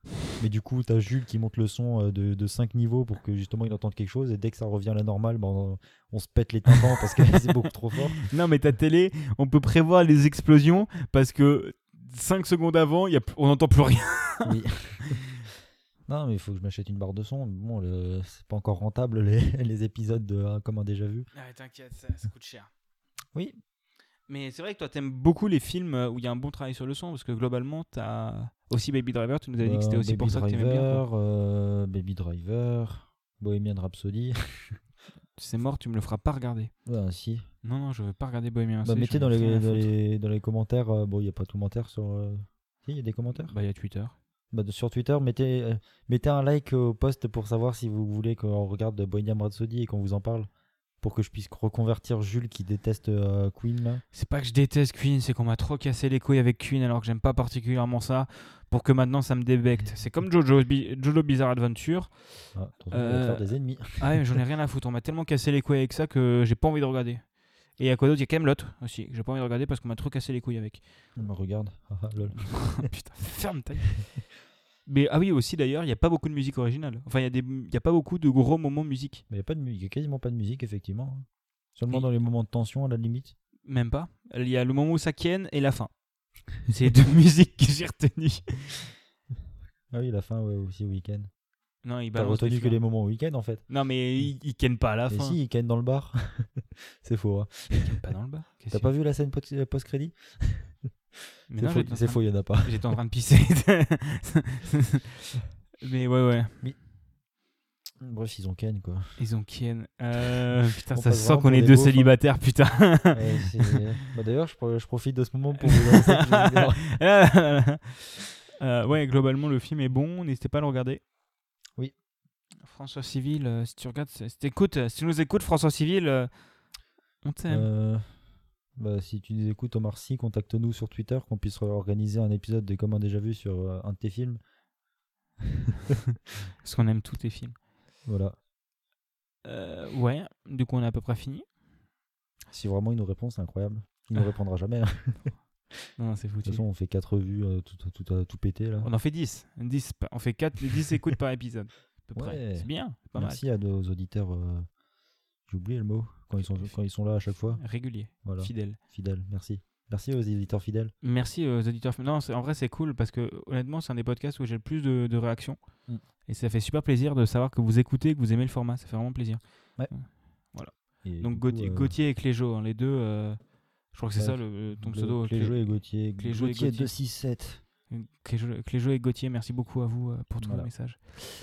Mais du coup, t'as Jules qui monte le son euh, de, de 5 niveaux pour que justement il entende quelque chose et dès que ça revient à la normale, bah, on, on se pète les tympans parce que *laughs* c'est beaucoup trop fort. Non, mais ta télé, on peut prévoir les explosions parce que 5 secondes avant, y a, on n'entend plus rien. *laughs* Oui. non, mais il faut que je m'achète une barre de son. Bon, le- c'est pas encore rentable les, *laughs* les épisodes de hein, comme un déjà vu. Ah, t'inquiète, ça, coûte cher. Oui. Mais c'est vrai que toi, t'aimes beaucoup les films euh, où il y a un bon travail sur le son parce que globalement, t'as aussi Baby Driver, tu nous avais dit que c'était Euh, aussi Baby pour ça que t'aimais bien. quoi. Euh, Baby Driver, Bohemian Rhapsody. *laughs* C'est mort, tu me le feras pas regarder. Ouais, si. Non, non, je veux pas regarder Bohemian Bah, Rhapsody. mettez j'en dans les, dans, les, dans les commentaires. euh, bon, il n'y a pas de commentaires sur. euh, Si, il y a des commentaires? Bah, il y a Twitter. Bah, sur Twitter, mettez, mettez un like au post pour savoir si vous voulez qu'on regarde Bohemian Rhapsody et qu'on vous en parle. Pour que je puisse reconvertir Jules qui déteste euh, Queen. Là. C'est pas que je déteste Queen, c'est qu'on m'a trop cassé les couilles avec Queen alors que j'aime pas particulièrement ça pour que maintenant ça me débecte. *laughs* C'est comme Jojo, Bi- Jojo Bizarre Adventure. Ah, on Euh, faire des ennemis. Ah ouais, mais j'en ai rien à foutre. On m'a tellement cassé les couilles avec ça que j'ai pas envie de regarder. Et il y a quoi d'autre? Il y a Camelot aussi. que J'ai pas envie de regarder parce qu'on m'a trop cassé les couilles avec. Bah, regarde. Ah, lol. *laughs* Putain, ferme ta. *laughs* Mais ah oui, aussi d'ailleurs, il n'y a pas beaucoup de musique originale. Enfin, il y, a il a pas beaucoup de gros moments musique. Mais il n'y a, il a quasiment pas de musique, effectivement. hein. Seulement Et- dans les moments de tension, à la limite. Même pas. Il y a le moment où ça ken et la fin. *laughs* C'est les deux musiques que j'ai retenues. Ah oui, la fin, ouais, aussi week-end. Non, il T'as retenu que les moments week-end, en fait. Non, mais il, il ken pas à la Mais fin. si, week-end dans le bar. *laughs* c'est faux. hein. Il ken pas dans le. Qu'est-ce T'as pas vu la scène euh, post-crédit? C'est faux, c'est il y en a pas. *laughs* J'étais en train de pisser. *laughs* mais ouais, ouais. Bref, ils ont Ken, quoi. Ils ont ken. Euh, *laughs* putain, ça sent qu'on est deux célibataires, putain. Ouais, bah, D'ailleurs, je, pro- je profite de ce moment pour vous que Euh, ouais, globalement, le film est bon. N'hésitez pas à le regarder. Oui. François Civil, euh, si tu regardes, si t'écoutes, si tu nous écoutes, François Civil, on t'aime. Bah, si tu nous écoutes, Omar Sy, contacte-nous sur Twitter, qu'on puisse organiser un épisode de Comme un déjà vu sur euh, un de tes films. *laughs* Parce qu'on aime tous tes films. Voilà. Euh, ouais, du coup, on a à peu près fini. Si vraiment il nous répond, c'est incroyable. Il nous *laughs* répondra jamais. hein. *laughs* Non, non, c'est De foutu. toute façon, on fait 4 vues, euh, tout, tout, tout, pété là. On en fait 10. 10 pa- on fait 4, 10 écoutes par épisode. À peu près. Ouais. C'est bien, c'est pas Merci à nos auditeurs. euh, J'ai oublié le mot. Quand ils, sont, quand ils sont là à chaque fois. Régulier, Voilà. fidèle. Fidèles. Merci. Merci aux éditeurs fidèles. Merci aux auditeurs. Non, en vrai, c'est cool parce que honnêtement, c'est un des podcasts où j'ai le plus de, de réactions. Mm. Et ça fait super plaisir de savoir que vous écoutez, que vous aimez le format. Ça fait vraiment plaisir. Et Donc Gauthier, euh, Gauthier et Cléjo, hein, les deux. euh, je crois que c'est ouais, ça le, ton le- pseudo. Cléjo et Gauthier. Cléjo et Gauthier Gauthier. 267. Clé- Cléjo, Cléjo et Gauthier, merci beaucoup à vous euh, pour tous Voilà. vos messages.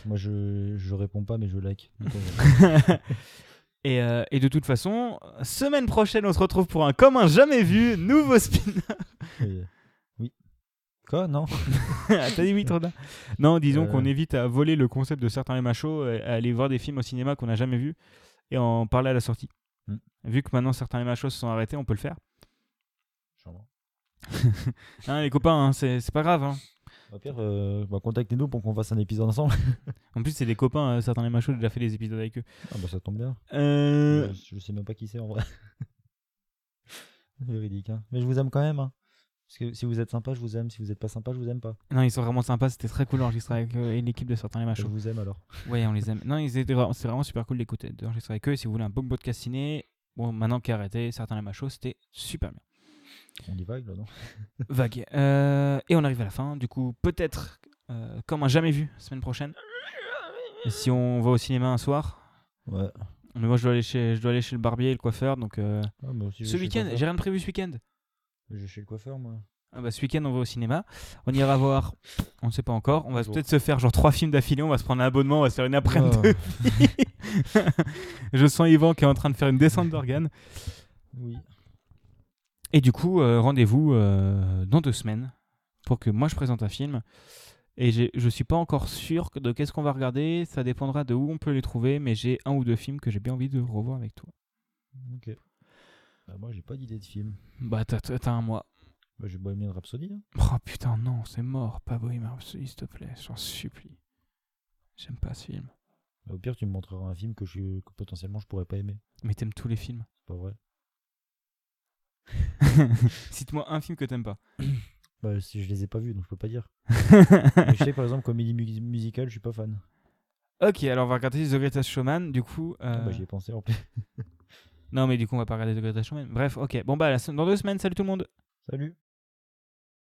Moi, je, je réponds pas, mais je like. *laughs* *laughs* Euh, et, euh, et de toute façon, semaine prochaine, on se retrouve pour un commun jamais vu, nouveau spin. oui. Quoi? Non *laughs* Ah, T'as dit oui, trop. Non, disons Euh. qu'on évite à voler le concept de certains machos, et à aller voir des films au cinéma qu'on n'a jamais vus et en parler à la sortie. Mm. Vu que maintenant certains machos se sont arrêtés, on peut le faire. *laughs* Hein, les copains, hein, c'est c'est pas grave. hein. Au pire, euh, bah, contactez-nous pour qu'on fasse un épisode ensemble. *laughs* En plus, c'est des copains, euh, certains les machos, j'ai déjà fait des épisodes avec eux. Ah bah ça tombe bien. Euh, Je, je sais même pas qui c'est en vrai. *laughs* Véridique, hein. Mais je vous aime quand même. hein. Parce que si vous êtes sympa, je vous aime. Si vous êtes pas sympa, je vous aime pas. Non, ils sont vraiment sympas, c'était très cool d'enregistrer avec eux et l'équipe de certains les Je machos. vous aime alors. Ouais, on les aime. Non, ils étaient vraiment super cool d'écouter, d'enregistrer avec eux. Si vous voulez un bon podcast ciné, bon, maintenant qui est arrêté, certains les machos, c'était super bien. On y vague là, non *laughs* Vague. Euh, et on arrive à la fin. Du coup, peut-être, euh, comme un jamais vu, semaine prochaine. Et si on va au cinéma un soir. Ouais. Mais moi, je dois aller chez, je dois aller chez le barbier et le coiffeur. Donc, euh, Ah, moi aussi, je ce vais chez le week-end, coiffeur. j'ai rien de prévu ce week-end. Je vais chez le coiffeur, moi. Ah bah, ce week-end, on va au cinéma. On ira voir. On ne sait pas encore. On va Bonjour. peut-être se faire genre trois films d'affilée. On va se prendre un abonnement. On va se faire une après-midi. De *laughs* Je sens Yvan qui est en train de faire une descente d'organes. Oui. Et du coup, euh, rendez-vous euh, dans deux semaines pour que moi je présente un film. Et je suis pas encore sûr de qu'est-ce qu'on va regarder. Ça dépendra de où on peut les trouver. Mais j'ai un ou deux films que j'ai bien envie de revoir avec toi. Ok. Bah, moi, j'ai pas d'idée de film. Bah, t'as- t'as t'as un mois. Bah, j'ai Bohemian Rhapsody. hein. Oh putain, non, c'est mort. Pas Bohemian Rhapsody, s'il te plaît. J'en supplie. J'aime pas ce film. Bah, au pire, tu me montreras un film que, je, que potentiellement je pourrais pas aimer. Mais t'aimes tous les films. C'est pas vrai. *laughs* Cite-moi un film que t'aimes pas. *coughs* Bah, si je les ai pas vus, donc je peux pas dire. *laughs* Mais je sais, par exemple, comédie mu- musicale, je suis pas fan. Ok, alors on va regarder The Greatest Showman. Du coup. euh, Ah, bah, j'y ai pensé en plus. Non, mais du coup, on va pas regarder The Greatest Showman. Bref, ok. Bon, bah, la se- dans deux semaines, salut tout le monde. Salut.